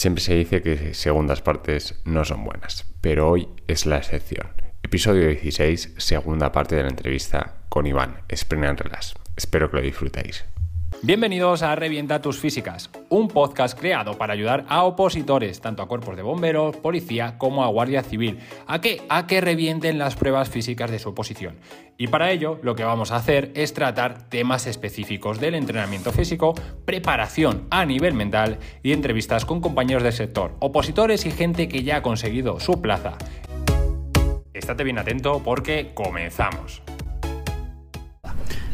Siempre se dice que segundas partes no son buenas, pero hoy es la excepción. Episodio 16, segunda parte de la entrevista con Iván, Sprint Relax. Espero que lo disfrutéis. Bienvenidos a Revienta tus físicas, un podcast creado para ayudar a opositores, tanto a cuerpos de bomberos, policía como a guardia civil, a que a que revienten las pruebas físicas de su oposición. Y para ello, lo que vamos a hacer es tratar temas específicos del entrenamiento físico, preparación a nivel mental y entrevistas con compañeros del sector, opositores y gente que ya ha conseguido su plaza. Estate bien atento porque comenzamos.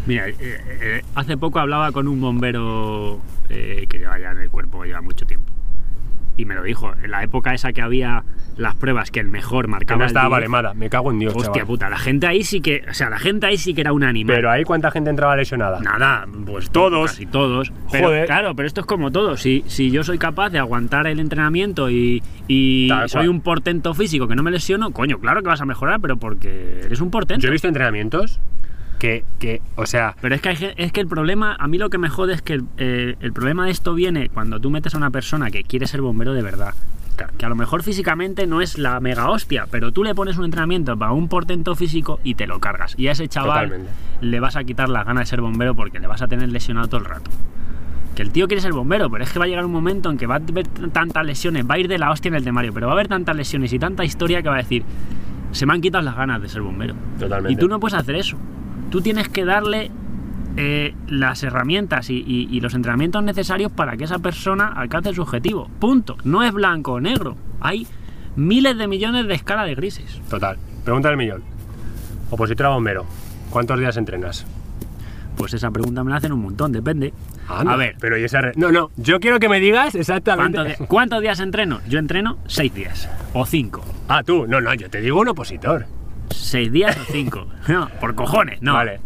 Mira, eh, eh, hace poco hablaba con un bombero eh, que lleva ya en el cuerpo, lleva mucho tiempo. Y me lo dijo, en la época esa que había las pruebas que el mejor Que marcaba. no el estaba 10, valemada, me cago en Dios, Hostia chaval. puta, la gente ahí sí que. O sea, la gente ahí sí que era un animal. Pero ahí cuánta gente entraba lesionada. Nada, pues Todos. Casi todos. Pero, Joder. Claro, pero esto es como todo. Si, si yo soy capaz de aguantar el entrenamiento y, y Tal soy cual. un portento físico que no me lesiono, coño, claro que vas a mejorar, pero porque eres un portento. Yo he visto entrenamientos que, que o sea, Pero es que, hay es que el problema, a mí lo que me jode es que el, eh, el problema de esto viene cuando tú metes a una persona que quiere ser bombero de verdad. Que- a lo mejor físicamente no es la mega hostia, pero tú le pones un entrenamiento para un portento físico y te lo cargas. Y a ese chaval Totalmente. le vas a quitar las ganas de ser bombero porque le vas a tener lesionado todo el rato. Que el tío quiere ser bombero, pero es que va a llegar un momento en que va a haber tantas lesiones, va a ir de la hostia en el temario, pero va a haber tantas lesiones y tanta historia que va a decir, se me han quitado las ganas de ser bombero. Totalmente. Y tú no puedes hacer eso. Tú tienes que darle eh, las herramientas y, y- y los entrenamientos necesarios para que esa persona alcance su objetivo. Punto. No es blanco o negro. Hay miles de millones de escala de grises. total. Pregunta del millón. Opositor a bombero. ¿Cuántos días entrenas? Pues esa pregunta me la hacen un montón, depende. Anda, A ver, Pero y esa re- No, no, yo quiero que me digas exactamente. ¿cuántos, di- cuántos días entreno? Yo entreno seis días. O cinco. Ah, tú, no, no, yo te digo un opositor. ¿Seis días o cinco? No, por cojones, no. Vale.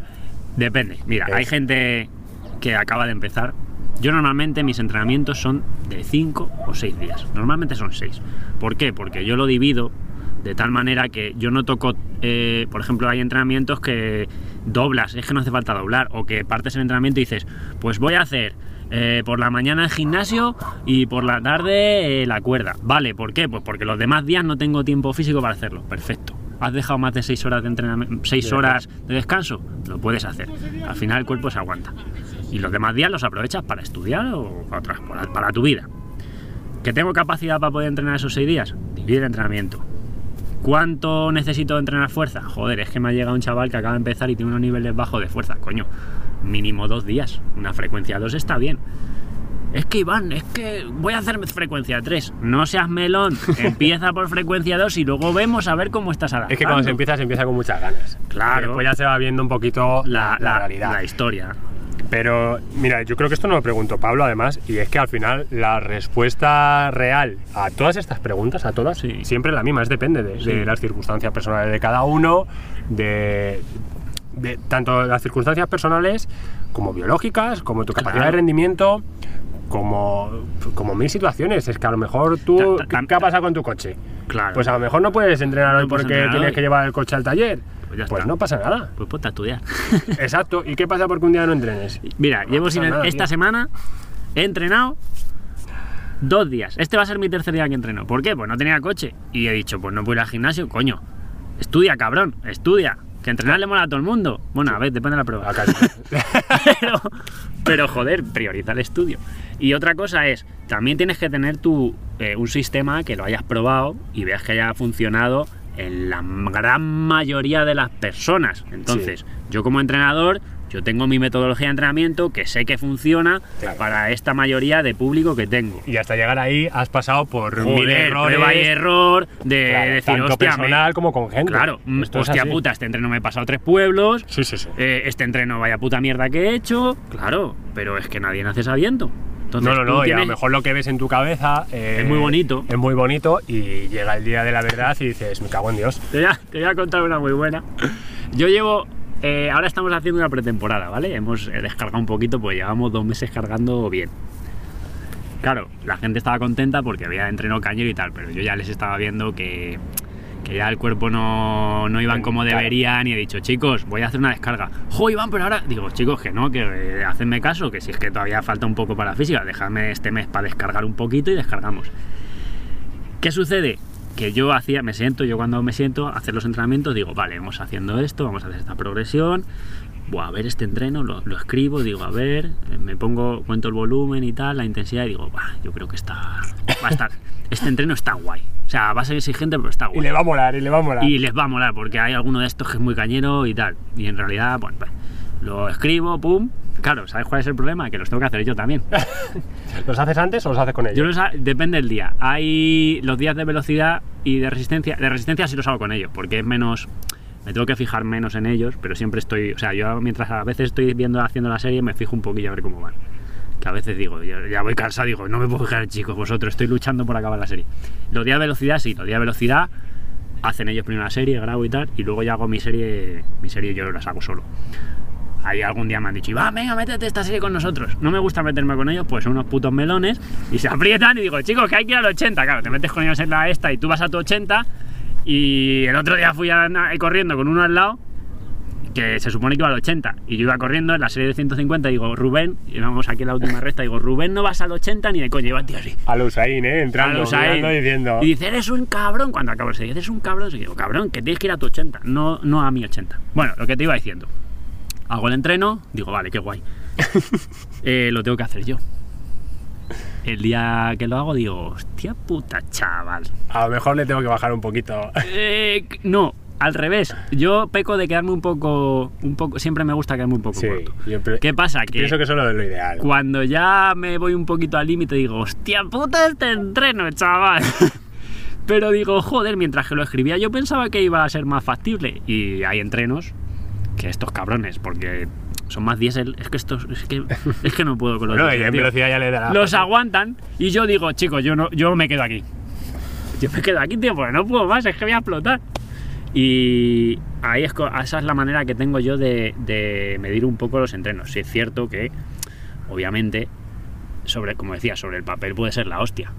Depende. Mira, hay gente que acaba de empezar. Yo normalmente mis entrenamientos son de 5 o 6 días. Normalmente son 6. ¿Por qué? Porque yo lo divido de tal manera que yo no toco, eh, por ejemplo, hay entrenamientos que doblas, es que no hace falta doblar, o que partes el entrenamiento y dices, pues voy a hacer eh, por la mañana el gimnasio y por la tarde eh, la cuerda. Vale, ¿por qué? Pues porque los demás días no tengo tiempo físico para hacerlo. Perfecto. ¿Has dejado más de 6 horas de entrenamiento, 6 De horas de descanso? Lo puedes hacer. Al final el cuerpo se aguanta. Y los demás días los aprovechas para estudiar o para, otras- para- para tu vida. ¿Que tengo capacidad para poder entrenar esos 6 días? Divide el entrenamiento. ¿Cuánto necesito entrenar fuerza? Joder, es que me ha llegado un chaval que acaba de empezar y tiene unos niveles bajos de fuerza. Coño, mínimo dos días. Una frecuencia 2 está bien. Es que Iván, es que voy a hacer frecuencia 3. No seas melón. Empieza por frecuencia 2 y luego vemos a ver cómo estás adaptando. Es que cuando se empieza, se empieza con muchas ganas. Claro. Y Después ya se va viendo un poquito la, la, la- realidad. la historia. Pero, mira, yo creo que esto no lo preguntó Pablo, además, y es que al final la respuesta real a todas estas preguntas, a todas, Sí. siempre es la misma, es depende de, Sí. de las circunstancias personales de cada uno, de, de tanto las circunstancias personales como biológicas, como tu capacidad Claro. de rendimiento, como, como mil situaciones. Es que a lo mejor tú, Ta- ta- ¿qué, qué ha pasado con tu coche? Claro. Pues a lo mejor no puedes entrenar hoy No porque entrenar tienes hoy. que llevar el coche al taller. Pues Pues no pasa nada. Pues ponte a estudiar. Exacto. ¿Y qué pasa porque un día no entrenes? Mira, No llevo sin nada, esta tío. semana he entrenado dos días. Este va a ser mi tercer día que entreno. ¿Por qué? Pues no tenía coche. Y he dicho, pues no puedo ir al gimnasio, coño. Estudia, cabrón, estudia. Que entrenar le mola a todo el mundo. Bueno, a ver, depende de la prueba. Pero joder, prioriza el estudio. Y otra cosa es, también tienes que tener tu, eh, un sistema que lo hayas probado y veas que haya funcionado en la gran mayoría de las personas. Entonces, yo como entrenador, yo tengo mi metodología de entrenamiento que sé que funciona Claro. para esta mayoría de público que tengo. Y hasta llegar ahí has pasado por mil errores. prueba y error de claro, decir, tanto hostia, me- personal como con gente. claro, mm, Esto hostia puta, este entreno me he pasado tres pueblos, Sí, sí, sí. eh, este entreno vaya puta mierda que he hecho, claro, pero es que nadie nace sabiendo. Entonces, no, no, no, y a lo mejor lo que ves en tu cabeza eh, Es muy bonito. Es muy bonito y llega el día de la verdad y dices, me cago en Dios. Te voy, a, te voy a contar una muy buena. Yo llevo. Eh, ahora estamos haciendo una pretemporada, ¿vale? Hemos eh, descargado un poquito, pues llevamos dos meses cargando bien. Claro, la gente estaba contenta porque había entrenado cañero y tal, pero yo ya les estaba viendo que, que ya el cuerpo no, no iban como deberían y he dicho, chicos, voy a hacer una descarga. Jo, Iván, pero ahora digo, chicos, que no, que eh, hacedme caso, que si es que todavía falta un poco para la física, dejadme este mes para descargar un poquito y descargamos. ¿Qué sucede? Que yo hacía, me siento, yo cuando me siento a hacer los entrenamientos, digo, vale, vamos haciendo esto, vamos a hacer esta progresión, voy a ver este entreno, lo, lo escribo, digo, a ver, eh, me pongo, cuento el volumen y tal, la intensidad, y digo, "Bah, yo creo que está, va a estar, este entreno está guay. O sea, va a ser exigente, pero está guay. Y le va a molar, y le va a molar. Y les va a molar porque hay alguno de estos que es muy cañero y tal. Y en realidad, bueno, pues, lo escribo, pum. Claro, ¿sabes cuál es el problema? Que los tengo que hacer yo también. ¿Los haces antes o los haces con ellos? Yo los ha- depende del día. Hay los días de velocidad y de resistencia. De resistencia sí los hago con ellos, porque es menos. Me tengo que fijar menos en ellos, pero siempre estoy. O sea, yo mientras a veces estoy viendo haciendo la serie, me fijo un poquillo a ver cómo van. Que a veces digo, ya, ya voy cansado, digo, no me puedo fijar, chicos, vosotros, estoy luchando por acabar la serie. Los días de velocidad, sí, los días de velocidad hacen ellos primero la serie, grabo y tal, y luego ya hago mi serie, mi serie yo las hago solo. Ahí algún día me han dicho, va, venga, métete esta serie con nosotros. No me gusta meterme con ellos, pues son unos putos melones y se aprietan y digo, chicos, que hay que ir al 80. Claro, te metes con ellos en la esta y tú vas a tu 80 y el otro día fui a- a- corriendo con uno al lado que se supone que iba al 80 y yo iba corriendo en la serie de 150 y digo, Rubén, y vamos aquí en la última recta, digo, Rubén no vas al 80 ni de coña, iba tío así. A los Usain, ¿eh? Entrando, A diciendo... Y dice, eres un cabrón. Cuando acabo de decir, eres un cabrón, y digo, cabrón, que tienes que ir a tu 80, no, no a mi 80. Bueno, lo que te iba diciendo. Hago el entreno, digo, vale, qué guay. Eh, lo tengo que hacer yo. El día que lo hago, digo, hostia puta, chaval. A lo mejor le tengo que bajar un poquito. Eh, no, al revés. Yo peco de quedarme un poco, un poco. Siempre me gusta quedarme un poco Sí, corto. ¿Qué pasa? Que Pienso que eso es lo, lo ideal. cuando ya me voy un poquito al límite digo, hostia puta este entreno, chaval. Pero digo, joder, mientras que lo escribía yo pensaba que iba a ser más factible. Y hay entrenos que estos cabrones, porque son más diésel, es que estos, es que, es que no puedo con los Bueno, y diésel, en tío. velocidad ya le dará. Los aguantan y yo digo, chicos, yo no, yo me quedo aquí. Yo me quedo aquí, tío, porque no puedo más, es que voy a explotar. Y ahí es, esa es la manera que tengo yo de, de medir un poco los entrenos. Si es cierto que, obviamente, sobre, como decía, sobre el papel puede ser la hostia.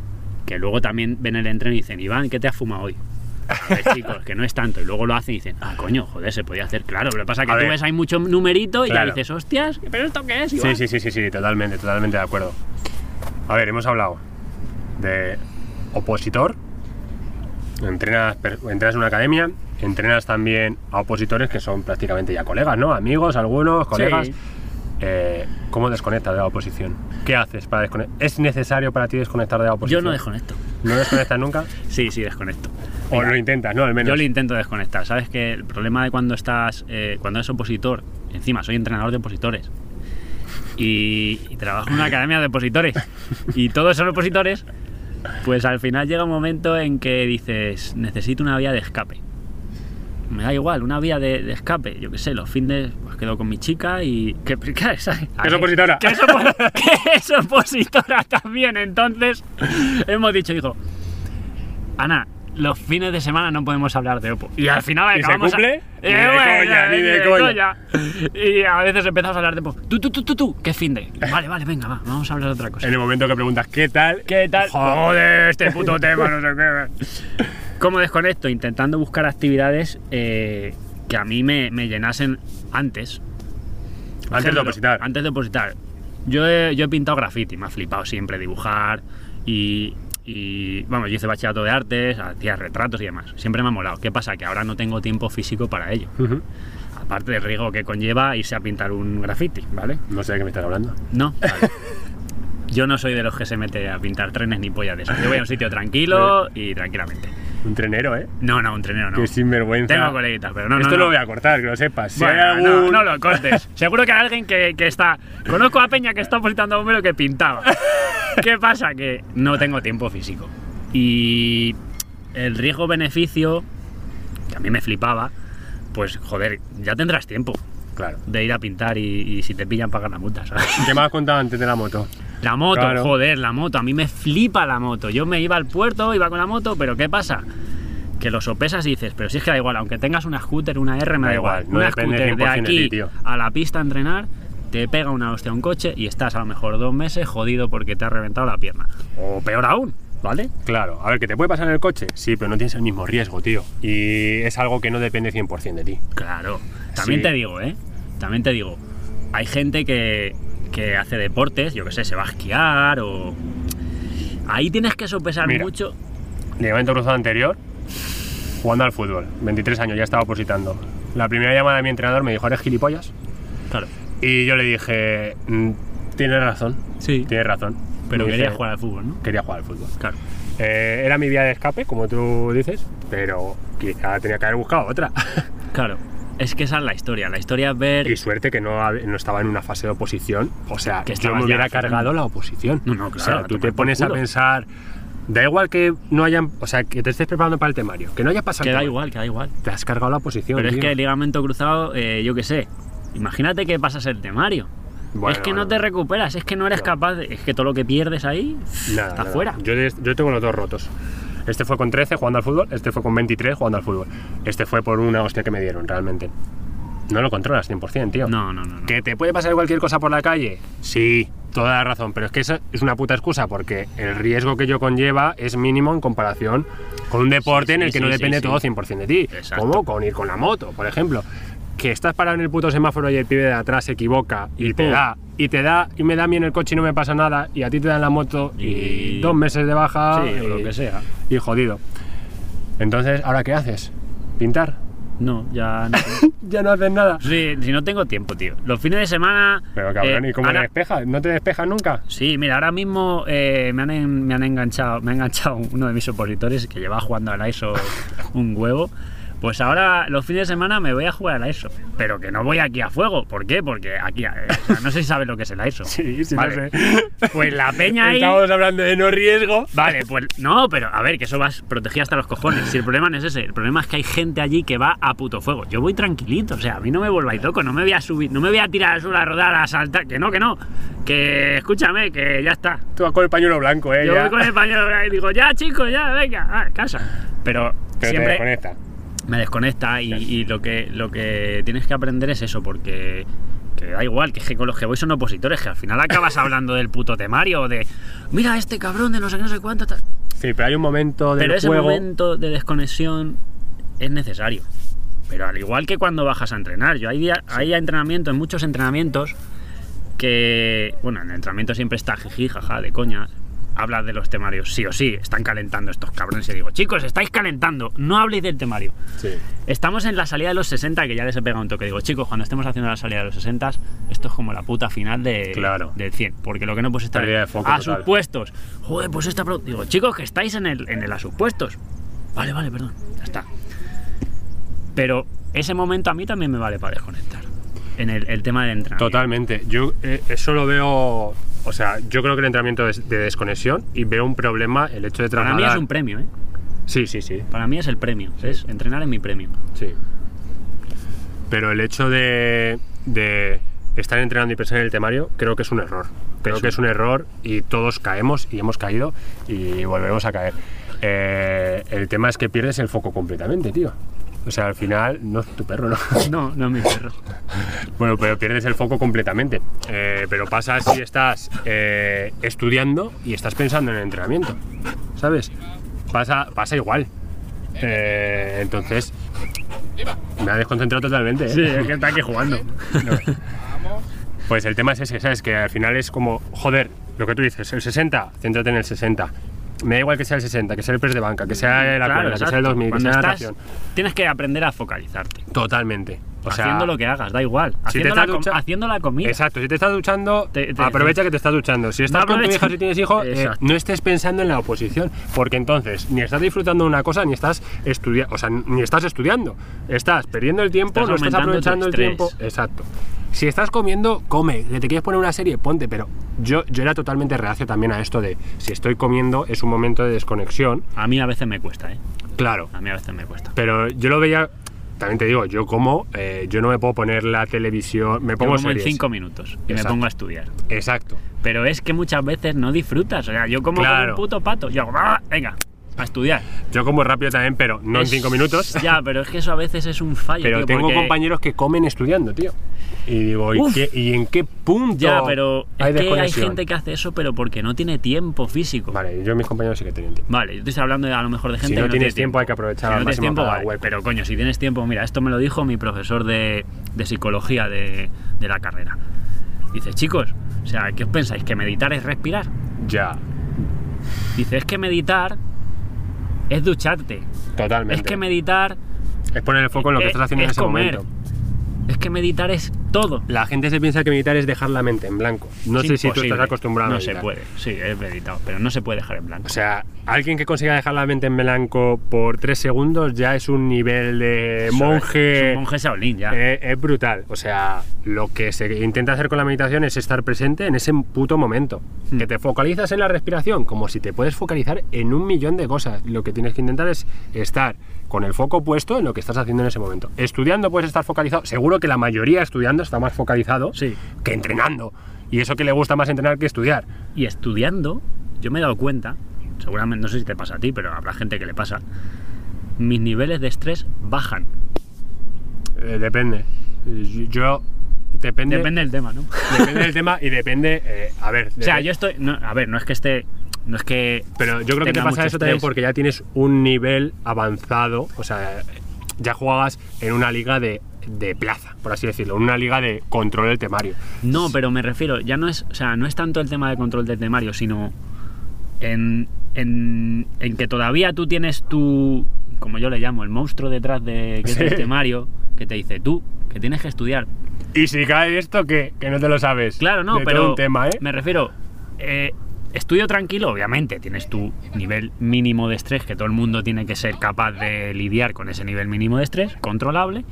Que luego también ven el entreno y dicen, Iván, ¿qué te has fumado hoy? A ver, chicos, que no es tanto. Y luego lo hacen y dicen, ah, coño, joder, se podía hacer. Claro, pero pasa que A tú ver. ves, hay mucho numerito y Claro. ya dices, hostias, ¿pero esto qué es? Sí, Iván?". sí, sí, sí, sí, totalmente, totalmente de acuerdo. A ver, hemos hablado de opositor. Entrenas, entrenas en una academia, entrenas también a opositores que son prácticamente ya colegas, ¿no? Amigos, algunos, colegas. Sí. Eh, ¿Cómo desconectas de la oposición? ¿Qué haces para desconectar? ¿Es necesario para ti desconectar de la Yo oposición? no desconecto. ¿No desconectas nunca? Sí, sí, desconecto. O lo intentas, ¿no? Al menos. Yo lo intento desconectar. Sabes que el problema de cuando estás, eh, cuando eres opositor, encima soy entrenador de opositores y, y trabajo en una academia de opositores y todos son opositores, pues al final llega un momento en que dices, necesito una vía de escape. Me da igual, una vía de, de escape. Yo qué sé, los fines pues quedo con mi chica y. ¿Qué, qué, ¿sabes? Es opositora. Que es, opo- que es opositora también. Entonces, hemos dicho, digo, Ana, los fines de semana no podemos hablar de Oppo. Y al final ¿Y se acabamos a- cumple? Eh, Ni de coña, ni de coña. Y a veces empezamos a hablar de Oppo. Tú, tú, tú, tú, tú, ¿qué fin de? Vale, vale, venga, va, vamos a hablar de otra cosa. En el momento que preguntas qué tal, ¿Qué tal? Joder, este puto tema, no sé qué. ¿Cómo desconecto? Intentando buscar actividades eh, que a mí me, me llenasen antes. Por Antes de opositar. Antes de opositar. Yo he, yo he pintado graffiti, me ha flipado siempre dibujar y, y, Vamos, yo hice bachillerato de artes, hacía retratos y demás. Siempre me ha molado. ¿Qué pasa? Que ahora no tengo tiempo físico para ello. Ujú. Aparte del riesgo que conlleva irse a pintar un graffiti, ¿vale? no sé de qué me estás hablando. No, vale. Yo no soy de los que se mete a pintar trenes ni pollas de eso. Yo voy a un sitio tranquilo y tranquilamente. Un trenero, ¿eh? No, no, un trenero no. Que sinvergüenza. Tengo coleguitas, pero no, no. Esto no. lo voy a cortar, que lo sepas. Si Bueno, hay no, algún- no lo cortes. Seguro que hay alguien que, que está. Conozco a Peña que está opositando a bombero que pintaba. ¿Qué pasa? Que no tengo tiempo físico. Y el riesgo-beneficio, que a mí me flipaba, pues joder, ya tendrás tiempo Claro. de ir a pintar y, y si te pillan pagar la multa, ¿sabes? ¿Qué me has contado antes de la moto? La moto, Claro. joder, la moto. A mí me flipa la moto. Yo me iba al puerto, iba con la moto, pero ¿qué pasa? Que lo sopesas y dices, pero si es que da igual, aunque tengas una scooter, una R, me Da da igual. igual, no una scooter de 100% de aquí ti, a la pista a entrenar, te pega una hostia a un coche y estás a lo mejor dos meses jodido porque te ha reventado la pierna. O peor aún, ¿vale? Claro, a ver, que te puede pasar en el coche, sí, pero no tienes el mismo riesgo, tío. Y es algo que no depende 100% de ti. Claro. También Sí. te digo, ¿eh? También te digo, hay gente que, que hace deportes, yo qué sé, se va a esquiar o... Ahí tienes que sopesar Mira. mucho. Ligamento cruzado anterior, jugando al fútbol. 23 años, ya estaba opositando. La primera llamada de mi entrenador me dijo, ¿eres gilipollas? Claro. Y yo le dije, "Mm, tienes razón, Sí. tienes razón. Pero Me quería dice, jugar al fútbol, ¿no? Quería jugar al fútbol. Claro. Eh, era mi vía de escape, como tú dices, pero quizá tenía que haber buscado otra. Claro. Es que esa es la historia. La historia es ver... y suerte que no, no estaba en una fase de oposición. O sea, Que yo me hubiera cargado la oposición. No, no, O claro, sea, a tú te pones a pensar, da igual que no hayan, o sea, que te estés preparando para el temario, que no haya pasado. Que da igual, que da igual. Te has cargado la oposición. Pero es tío. que el ligamento cruzado, eh, yo qué sé. Imagínate que pasas el temario. Bueno, es que bueno, no te bueno. recuperas, es que no eres No. capaz. de- es que todo lo que pierdes ahí Nada, está nada. fuera. Yo, yo tengo los dos rotos. Este fue con 13 jugando al fútbol, este fue con 23 jugando al fútbol. Este fue por una hostia que me dieron, realmente. No lo controlas 100%, tío. No, no, no. no. ¿Que te puede pasar cualquier cosa por la calle? Sí, toda la razón, pero es que eso es una puta excusa porque el riesgo que yo conlleva es mínimo en comparación con un deporte Sí, en el sí, que no depende todo sí. 100% de ti. Exacto. Como con ir con la moto, por ejemplo. Que estás parado en el puto semáforo y el pibe de atrás se equivoca y, Y te pum. da, y te da, y me da a mí en el coche y no me pasa nada, y a ti te dan la moto y, Y- dos meses de baja Sí, o lo que sea. y jodido. Entonces, ¿ahora qué haces? ¿Pintar? No, ya no. Ya no haces nada. Sí, si no tengo tiempo, tío. Los fines de semana. Pero cabrón, eh, ¿y cómo ahora- te despejas? ¿No te despejas nunca? Sí, mira, ahora mismo eh, me, han, en- me han enganchado, me ha enganchado uno de mis opositores que lleva jugando al ISO un huevo. Pues ahora los fines de semana me voy a jugar al ISO, pero que no voy aquí a fuego. ¿Por qué? Porque aquí, eh, o sea, no sé si sabes lo que es el ISO. Sí, sí, Vale. lo sé. Pues la peña ahí. Estamos hablando de no riesgo. Vale, pues no, pero a ver, que eso vas protegido hasta los cojones. Si el problema no es ese, el problema es que hay gente allí que va a puto fuego. Yo voy tranquilito, o sea, a mí no me volváis loco, no me voy a subir, no me voy a tirar al suelo a rodar, a saltar, que no, que no. Que escúchame, que ya está. Tú vas con el pañuelo blanco, eh. Yo ya. voy con el pañuelo y digo, ya chicos, ya, venga, a casa. Pero, Pero te siempre desconecta. Me desconecta y, y lo, que, lo que tienes que aprender es eso, porque que da igual, que con los que voy son opositores, que al final acabas hablando del puto temario, de mira este cabrón de no sé qué, no sé cuánto, tal. Sí, pero hay un momento del Pero ese juego. momento de desconexión es necesario. Pero al igual que cuando bajas a entrenar, yo hay, día, hay entrenamientos, muchos entrenamientos que, bueno, en el entrenamiento siempre está jiji, jaja, de coña. Hablas de los temarios, sí o sí, están calentando estos cabrones. Y digo, chicos, estáis calentando, no habléis del temario. Sí. Estamos en la salida de los 60, que ya les he pegado un toque. Digo, chicos, cuando estemos haciendo la salida de los 60, esto es como la puta final de, Claro. del 100. Porque lo que no puedes estar Pérdida de foco a total. sus puestos. Joder, pues esta. Digo, chicos, que estáis en el, en el a sus puestos. Vale, vale, perdón, ya está. Pero ese momento a mí también me vale para desconectar. En el, el tema del entrenamiento. Totalmente. Yo eh, eso lo veo. O sea, yo creo que el entrenamiento es de desconexión y veo un problema el hecho de Para trasladar. mí es un premio, ¿eh? Sí, sí, sí. Para mí es el premio. ¿ves? Entrenar es mi premio. Sí. Pero el hecho de, de estar entrenando y pensar en el temario, creo que es un error. Creo Eso. que es un error y todos caemos y hemos caído y volvemos a caer. Eh, el tema es que pierdes el foco completamente, tío. O sea, al final, no es tu perro, ¿no? No, no es mi perro. Bueno, pero pierdes el foco completamente. Eh, pero pasa si estás eh, estudiando y estás pensando en el entrenamiento. ¿Sabes? Pasa, pasa igual. Eh, entonces, me ha desconcentrado totalmente. ¿eh? Sí, es que está aquí jugando. Pues el tema es ese, ¿sabes? Que al final es como, joder, lo que tú dices, el 60, céntrate en el 60. Me da igual que sea el 60, que sea el press de banca, que sea la Claro, cuerda, que sea el exacto. 2000, que Cuando sea la estás. Tienes que aprender a focalizarte. Totalmente. O sea, haciendo lo que hagas, da igual. si te Haciendo, la, ducha- haciendo la comida. Exacto, si te estás duchando, Te- te- aprovecha que te estás duchando. Si estás No con tu hija, si tienes hijos, eh, no estés pensando en la oposición, porque entonces ni estás disfrutando de una cosa, ni estás estudiando, o sea, ni estás estudiando. Estás perdiendo el tiempo, Estás no estás aprovechando el tiempo. Exacto. Si estás comiendo, come. Que te quieres poner una serie, ponte. Pero yo, yo era totalmente reacio también a esto de si estoy comiendo es un momento de desconexión. A mí a veces me cuesta, ¿eh? Claro. A mí a veces me cuesta. Pero yo lo veía, también te digo, yo como, eh, yo no me puedo poner la televisión, me Yo pongo como en cinco minutos y me pongo a estudiar. Exacto. Pero es que muchas veces no disfrutas. O sea, yo como, como Claro. un puto pato. Yo hago, "Ah, venga. A estudiar. Yo como rápido también, pero no en Es- cinco minutos. Ya, pero es que eso a veces es un fallo. Pero tío, tengo porque- compañeros que comen estudiando, tío. Y digo, ¿y, qué- y en qué punto Ya, pero hay es que hay gente que hace eso, pero porque no tiene tiempo físico. Vale, yo mis compañeros sí que tienen tiempo. Vale, yo te estoy hablando de, a lo mejor de gente Si que no no tienes tiene tiempo, hay que aprovechar Si no tienes tiempo, cada vale, hueco. pero coño, si tienes tiempo, mira, esto me lo dijo mi profesor de, de psicología de, de la carrera. Dice, chicos, o sea, ¿qué os pensáis? ¿Que meditar es respirar? Ya, Dice, es que meditar es ducharte. totalmente. Es que meditar Es poner el foco en lo que es- estás haciendo en es ese comer. momento. Es que meditar es todo. La gente se piensa que meditar es dejar la mente en blanco. No Es sé si tú imposible. estás acostumbrado a No se puede, sí, es meditado, pero no se puede dejar en blanco. O sea, alguien que consiga dejar la mente en blanco por tres segundos ya es un nivel de Eso es- monje. es un monje Shaolin ya. Eh, es brutal. O sea, lo que se intenta hacer con la meditación es estar presente en ese puto momento. Hmm. Que te focalizas en la respiración, como si te puedes focalizar en un millón de cosas. Lo que tienes que intentar es estar con el foco puesto en lo que estás haciendo en ese momento. Estudiando puedes estar focalizado. Seguro que la mayoría estudiando está más focalizado Sí. que entrenando. Y eso que le gusta más entrenar que estudiar. Y estudiando, yo me he dado cuenta, seguramente, no sé si te pasa a ti, pero habrá gente que le pasa, mis niveles de estrés bajan. Eh, depende. Yo. Depende. Depende del tema, ¿no? depende del tema y depende. eh, a ver. O sea, yo estoy. no, a ver, no es que esté. No es que. Pero yo creo que te pasa eso también porque ya tienes un nivel avanzado, o sea, ya juegas en una liga de, de plaza, por así decirlo, una liga de control del temario. No, pero me refiero, ya no es. O sea, no es tanto el tema de control del temario, sino. En, en, en que todavía tú tienes tu. Como yo le llamo, el monstruo detrás de que es Sí. el temario, que te dice tú, que tienes que estudiar. Y si cae esto, que, que no te lo sabes. Claro, no, De pero un tema, ¿eh? me refiero, eh, estudio tranquilo, obviamente, tienes tu nivel mínimo de estrés, que todo el mundo tiene que ser capaz de lidiar con ese nivel mínimo de estrés, controlable,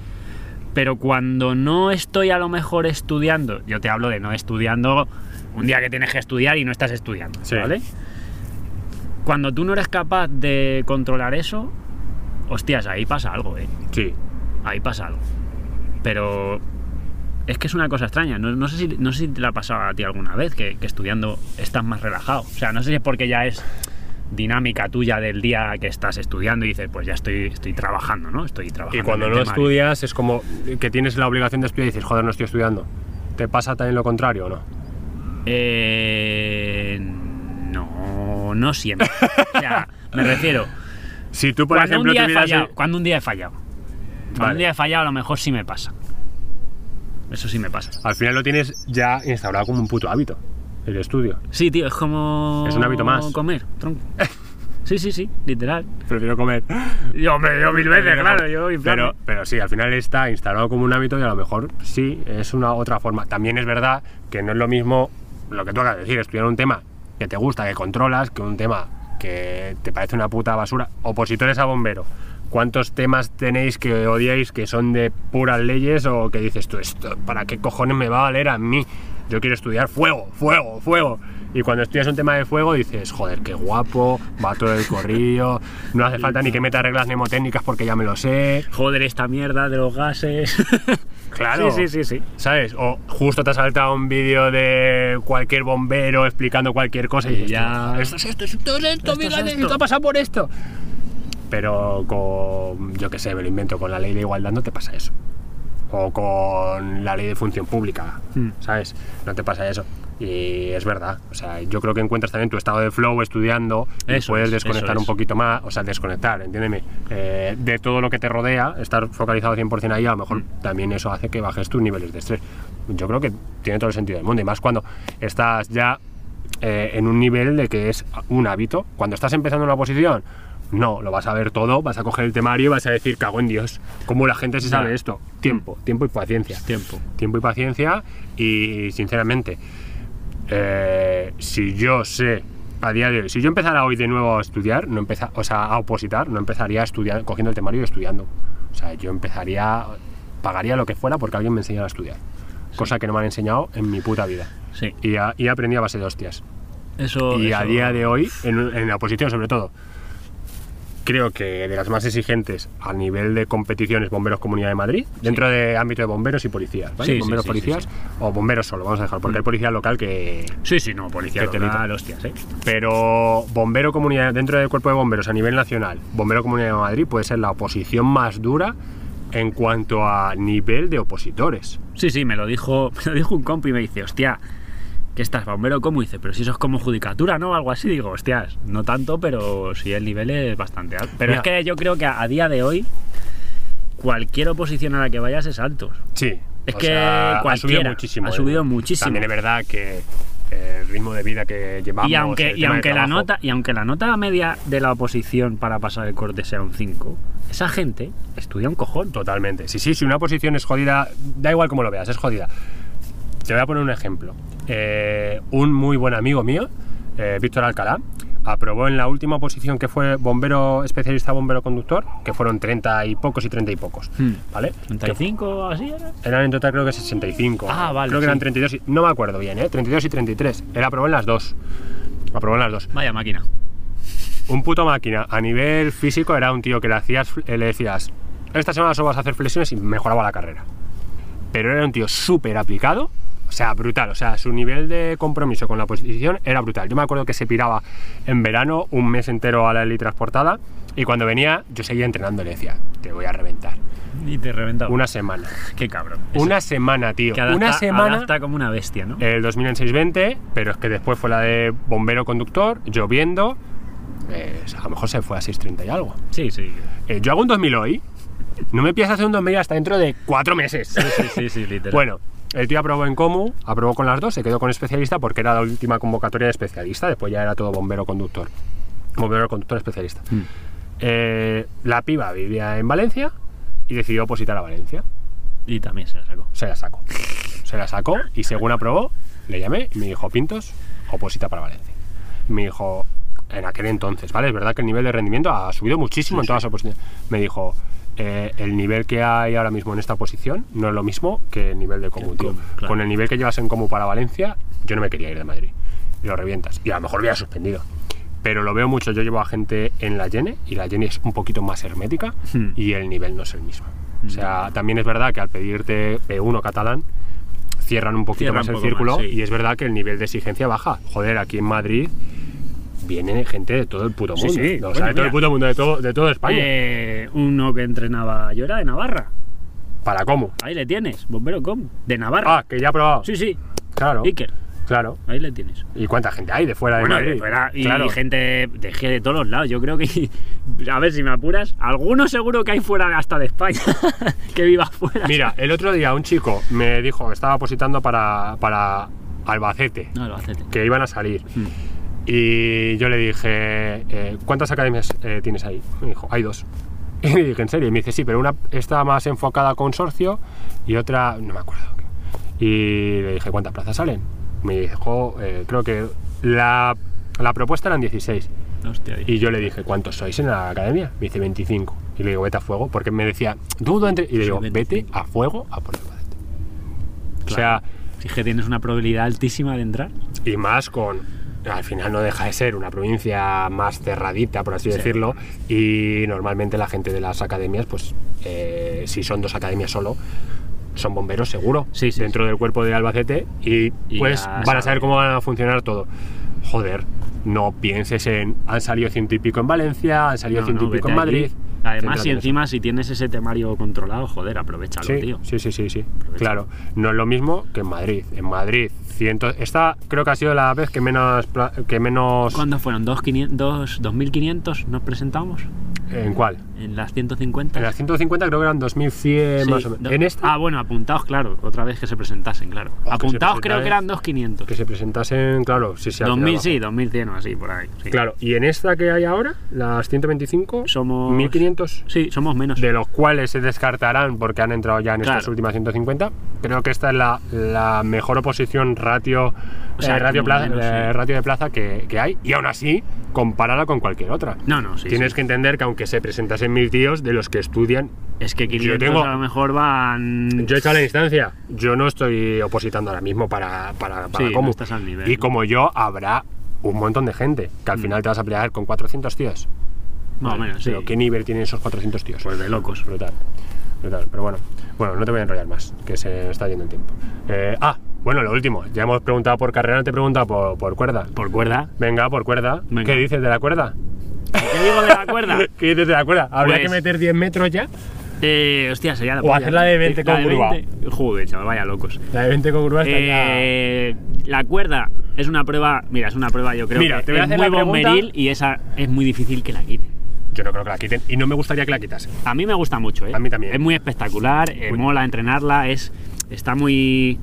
pero cuando no estoy a lo mejor estudiando, yo te hablo de no estudiando un día que tienes que estudiar y no estás estudiando, Sí. ¿vale? Cuando tú no eres capaz de controlar eso, hostias, ahí pasa algo, ¿eh? Sí. ahí pasa algo. Pero es que es una cosa extraña. No, no sé, si, no sé si te la ha pasado a ti alguna vez, que, que estudiando estás más relajado. O sea, no sé si es porque ya es dinámica tuya del día que estás estudiando y dices, pues ya estoy, estoy trabajando, ¿no? Estoy trabajando. Y cuando no estudias es como que tienes la obligación de estudiar y dices, joder, no estoy estudiando. ¿Te pasa también lo contrario o no? Eh, no, no siempre. O sea, me refiero. Si tú, por cuando ejemplo, un día he tuvieras... fallado, cuando un día he fallado. Cuando Vale. un día he fallado, a lo mejor sí me pasa. Eso sí me pasa. Al final lo tienes ya instaurado como un puto hábito, el estudio. Sí, tío, es como. Es un hábito más. Comer, tronco. Sí, sí, sí, literal. Prefiero comer. Yo, hombre, yo mil veces, claro, yo pero, pero sí, al final está instalado como un hábito y a lo mejor sí, es una otra forma. También es verdad que no es lo mismo lo que tú acabas de decir, estudiar un tema que te gusta, que controlas, que un tema que te parece una puta basura. Opositores a bombero. ¿Cuántos temas tenéis que odiáis que son de puras leyes o que dices tú, esto, ¿para qué cojones me va a valer a mí? Yo quiero estudiar fuego, fuego, fuego. Y cuando estudias un tema de fuego dices, joder, qué guapo, va todo el corrillo, no hace falta ni que meta reglas mnemotécnicas porque ya me lo sé. Joder, esta mierda de los gases. Claro. Sí, sí, sí, sí. ¿Sabes? O justo te ha saltado un vídeo de cualquier bombero explicando cualquier cosa y, dices, ya- "Esto es esto, esto es esto, Esto es fíjate, esto". esto ha pasado por esto. Pero con, yo qué sé, me lo invento, con la ley de igualdad no te pasa eso. O con la ley de función pública, Hmm. ¿sabes? No te pasa eso. Y es verdad. O sea, yo creo que encuentras también tu estado de flow estudiando y puedes es, desconectar eso un es. poquito más, o sea, desconectar, entiéndeme, eh, de todo lo que te rodea, estar focalizado 100% ahí, a lo mejor Mm. también eso hace que bajes tus niveles de estrés. Yo creo que tiene todo el sentido del mundo, y más cuando estás ya eh, en un nivel de que es un hábito. Cuando estás empezando una posición, no, lo vas a ver todo, vas a coger el temario y vas a decir, cago en Dios, ¿cómo la gente se sabe esto? Tiempo, tiempo y paciencia. Tiempo. tiempo y paciencia y sinceramente eh, si yo sé a día de hoy si yo empezara hoy de nuevo a estudiar no empeza, o sea a opositar no empezaría a estudiar cogiendo el temario y estudiando. O sea yo empezaría pagaría lo que fuera porque alguien me enseñara a estudiar cosa que no me han enseñado en mi puta vida. Sí. y, a- y aprendí a base de hostias. Eso. y a día de hoy en, en la oposición sobre todo creo que de las más exigentes a nivel de competiciones bomberos Comunidad de Madrid, dentro de ámbito de bomberos y policías, ¿vale? Sí, bomberos sí, policías o bomberos solo, vamos a dejar, porque hay policía local que... Sí, sí, no, policía local, hostias, ¿eh? Pero bombero comunidad, dentro del cuerpo de bomberos a nivel nacional, bombero Comunidad de Madrid puede ser la oposición más dura en cuanto a nivel de opositores. Sí, sí, me lo dijo, me lo dijo un compi y me dice, hostia, ¿qué estás, bombero? ¿Cómo dice? Pero si eso es como judicatura, ¿no? Algo así. Digo, hostias, no tanto, pero sí el nivel es bastante alto. Pero Mira. es que yo creo que a, a día de hoy, cualquier oposición a la que vayas es alto. Sí. Es que sea, ha subido muchísimo. ha ¿eh? subido muchísimo. También es verdad que eh, el ritmo de vida que llevamos. y aunque, y la nota, y aunque la nota media de la oposición para pasar el corte sea un 5, esa gente estudia un cojón. Totalmente. Sí, sí, si una posición es jodida, da igual como lo veas, es jodida. Te voy a poner un ejemplo. Eh, un muy buen amigo mío, eh, Víctor Alcalá, aprobó en la última posición que fue bombero especialista bombero conductor, que fueron 30 y pocos y 30 y pocos. Hmm. ¿Vale? 35 así era. Eran en total creo que 65. Ah, vale, Creo que sí. eran 32, y- no me acuerdo bien, ¿eh? 32 y 33. Él aprobó en las dos. Aprobó en las dos. Vaya máquina. Un puto máquina. A nivel físico era un tío que le hacías, eh, le decías, esta semana solo vas a hacer flexiones y mejoraba la carrera. Pero era un tío súper aplicado, o sea, brutal. O sea, su nivel de compromiso con la posición era brutal. Yo me acuerdo que se piraba en verano un mes entero a la Eli transportada y cuando venía yo seguía entrenando y le decía, te voy a reventar. Y te reventaba. Una semana. Qué cabrón. Una semana, tío. que adapta, Una semana. adapta como una bestia, ¿no? El 2006-20, pero es que después fue la de bombero conductor, lloviendo. eh, a lo mejor se fue a 6.30 y algo. Sí, sí. Eh, yo hago un 2000 hoy. No me empiezas a hacer un 2000 hasta dentro de cuatro meses. Sí, sí, sí, literal. Bueno, el tío aprobó en Comu, aprobó con las dos, se quedó con especialista porque era la última convocatoria de especialista. Después ya era todo bombero conductor. Bombero conductor especialista. Mm. Eh, la piba vivía en Valencia y decidió opositar a Valencia. Y también se la sacó. Se la sacó. Se la sacó y según aprobó, le llamé y me dijo, Pintos, oposita para Valencia. Me dijo, en aquel entonces, ¿vale? Es verdad que el nivel de rendimiento ha subido muchísimo en todas las oposiciones. Me dijo, eh, el nivel que hay ahora mismo en esta posición no es lo mismo que el nivel de Comu, tío. Comu, claro. Con el nivel que llevas en Comu para Valencia, yo no me quería ir de Madrid. Y lo revientas. Y a lo mejor hubiera suspendido. Pero lo veo mucho. Yo llevo a gente en la Yene y la Yene es un poquito más hermética Hmm. y el nivel no es el mismo. O sea, también es verdad que al pedirte P1 catalán cierran un poquito Cierran más un el círculo más, sí. y es verdad que el nivel de exigencia baja. Joder, aquí en Madrid viene gente de todo el puto mundo. sí. O Bueno, sea, de todo el puto mundo, de todo, de todo España. Eh, uno que entrenaba yo era de Navarra. ¿Para cómo? Ahí le tienes, bombero com. De Navarra. Ah, que ya he probado. Sí, sí. Claro. Iker. Claro. Ahí le tienes. ¿Y cuánta gente hay de fuera de Bueno, Madrid? de fuera- y Claro. gente de, de, de todos los lados. Yo creo que, a ver si me apuras, algunos seguro que hay fuera hasta de España que viva fuera. Mira, el otro día un chico me dijo que estaba positando para, para Albacete, No, Albacete. que iban a salir. Hmm. Y yo le dije, eh, ¿cuántas academias eh, tienes ahí? Me dijo, hay dos. Y le dije, ¿en serio? Y me dice, sí, pero una está más enfocada a consorcio y otra, no me acuerdo. Y le dije, ¿cuántas plazas salen? Me dijo, eh, creo que la, la propuesta eran 16. Hostia, Y yo le dije, ¿cuántos sois en la academia? Me dice 25. Y le digo, vete a fuego, porque me decía, dudo entre. Y le digo, 25. vete a fuego a por el Albacete. O Claro. sea, Si es que tienes una probabilidad altísima de entrar. y más con. Al final no deja de ser una provincia más cerradita, por así Sí. decirlo, y normalmente la gente de las academias, pues eh, si son dos academias solo, son bomberos seguro Sí, sí, dentro del cuerpo de Albacete y, Y pues van a saber cómo van a funcionar todo. Joder, no pienses en han salido ciento y pico en Valencia, han salido No, ciento no, y pico en allí. Madrid. Además, eso. encima si tienes ese temario controlado, joder, aprovechalo, Sí, tío. sí, sí, sí, sí. Claro, no es lo mismo que en Madrid. En Madrid, esta creo que ha sido la vez que menos, que menos ¿Cuándo fueron? ¿Dos, quinien- dos- ¿2.500 nos presentamos? ¿En cuál? ¿En las 150? En las 150 creo que eran 2100 Sí, más o menos. En esta, Ah, bueno, apuntados, claro. Otra vez que se presentasen, claro. Que apuntados creo que eran 2.500. que se presentasen, claro, sí, sí. al 2000 final sí, bajo. 2100 o así, por ahí. sí. Claro, y en esta que hay ahora, las 125, Somos... 1500, Sí, somos menos. de los cuales se descartarán porque han entrado ya en estas últimas 150. Creo que esta es la, la mejor oposición ratio, O sea, eh, ratio, plaza, eh, ratio de plaza que, que hay, y aún así, comparada con cualquier otra. No, no, sí. Tienes sí. que entender que aunque se presentasen mil tíos, de los que estudian, Es que 500 tengo- a lo mejor van... yo he echado la instancia, yo no estoy opositando ahora mismo para, para, para Sí, Comu. no nivel, y como yo, habrá un montón de gente que al Mm. final te vas a pelear con 400 tíos. Más o menos, sí. Pero ¿qué nivel tienen esos 400 tíos? Pues de locos. Brutal. Brutal. Pero bueno, bueno, no te voy a enrollar más, que se está yendo el tiempo. Eh, ah, bueno, lo último. Ya hemos preguntado por carrera, no te he preguntado por, por cuerda. Por cuerda. Venga, por cuerda. Venga. ¿Qué dices de la cuerda? ¿Qué digo de la cuerda? ¿Qué dices de la cuerda? ¿Habría Pues- que meter 10 metros ya? Eh, hostia, sería la O hacer la de 20 con La curva. 20. Joder, chaval, vaya locos. La de 20 con curva estaría... Eh, la cuerda es una prueba, mira, es una prueba yo creo Mira, que te voy a es hacer muy bomberil y esa es muy difícil que la quiten. Yo no creo que la quiten y no me gustaría que la quitasen. A mí me gusta mucho, ¿eh? A mí también. Es muy espectacular, eh, mola entrenarla, es está muy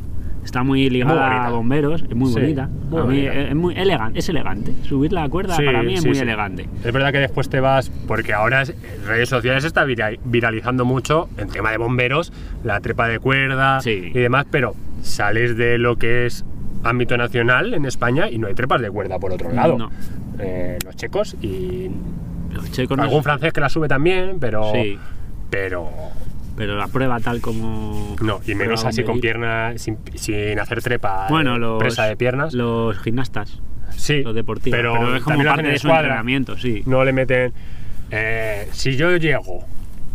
está muy ligada a bomberos, es muy Sí, bonita. muy a mí bonita. es, es muy elegante, es elegante. Subir la cuerda Sí, para mí es sí, muy elegante. Es verdad que después te vas, porque ahora es- en redes sociales está vira- viralizando mucho el tema de bomberos, la trepa de cuerda Sí. y demás, pero sales de lo que es ámbito nacional en España y no hay trepas de cuerda por otro lado. No. Eh, los checos y Los checos no algún francés que la sube también, pero Sí. pero pero la prueba tal como no, y menos así con piernas sin, sin hacer trepa Bueno, eh, los presa de piernas. los gimnastas, sí, los deportivos, pero, pero, es como parte de su entrenamiento, sí. no le meten. eh, si yo llego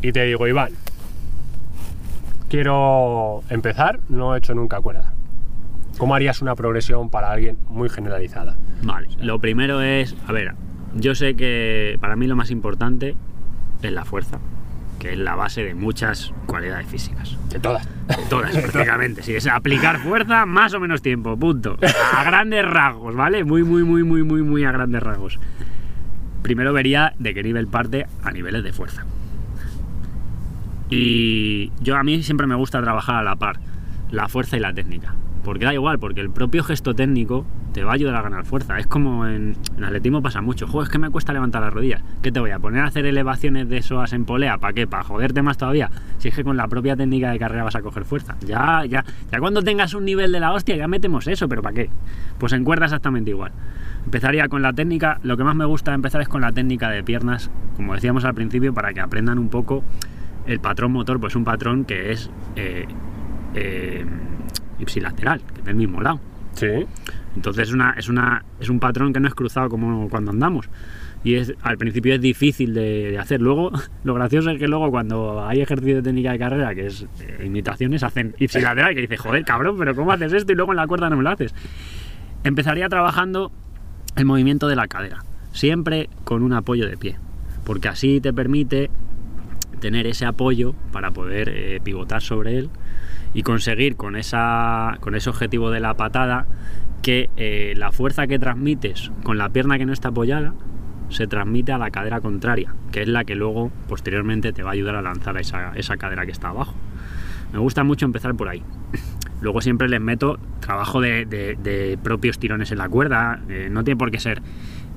y te digo, Iván, quiero empezar, no he hecho nunca cuerda. ¿Cómo harías una progresión para alguien muy generalizada? Vale, lo primero es, a ver, yo sé que para mí lo más importante es la fuerza, que es la base de muchas cualidades físicas. De todas. De Todas, prácticamente. Si es aplicar fuerza, más o menos tiempo, punto. A grandes rasgos, ¿vale? Muy, muy, muy, muy, muy, muy a grandes rasgos. Primero vería de qué nivel parte a niveles de fuerza. Y yo a mí siempre me gusta trabajar a la par, la fuerza y la técnica. Porque da igual, porque el propio gesto técnico te va a ayudar a ganar fuerza. Es como en, en atletismo pasa mucho. Joder, es que me cuesta levantar las rodillas. ¿Qué te voy a poner a hacer elevaciones de psoas en polea? ¿Para qué? ¿Para joderte más todavía? Si es que con la propia técnica de carrera vas a coger fuerza. Ya, ya, ya cuando tengas un nivel de la hostia ya metemos eso, pero ¿para qué? Pues en cuerda exactamente igual. Empezaría con la técnica, lo que más me gusta empezar es con la técnica de piernas, como decíamos al principio, para que aprendan un poco el patrón motor, pues un patrón que es eh, eh, ipsilateral, que es del mismo lado. Sí. Entonces es, una, es, una, es un patrón que no es cruzado como cuando andamos. Y es, al principio es difícil de, de hacer. Luego, lo gracioso es que luego cuando hay ejercicio de técnica de carrera, que es eh, imitaciones, hacen ipsilateral, que dices, joder, cabrón, pero ¿cómo haces esto? Y luego en la cuerda no me lo haces. Empezaría trabajando el movimiento de la cadera, siempre con un apoyo de pie, porque así te permite tener ese apoyo para poder eh, pivotar sobre él y conseguir con, esa, con ese objetivo de la patada que eh, la fuerza que transmites con la pierna que no está apoyada se transmite a la cadera contraria, que es la que luego posteriormente te va a ayudar a lanzar a esa, esa cadera que está abajo. Me gusta mucho empezar por ahí. Luego siempre les meto trabajo de, de- de propios tirones en la cuerda. eh, no tiene por qué ser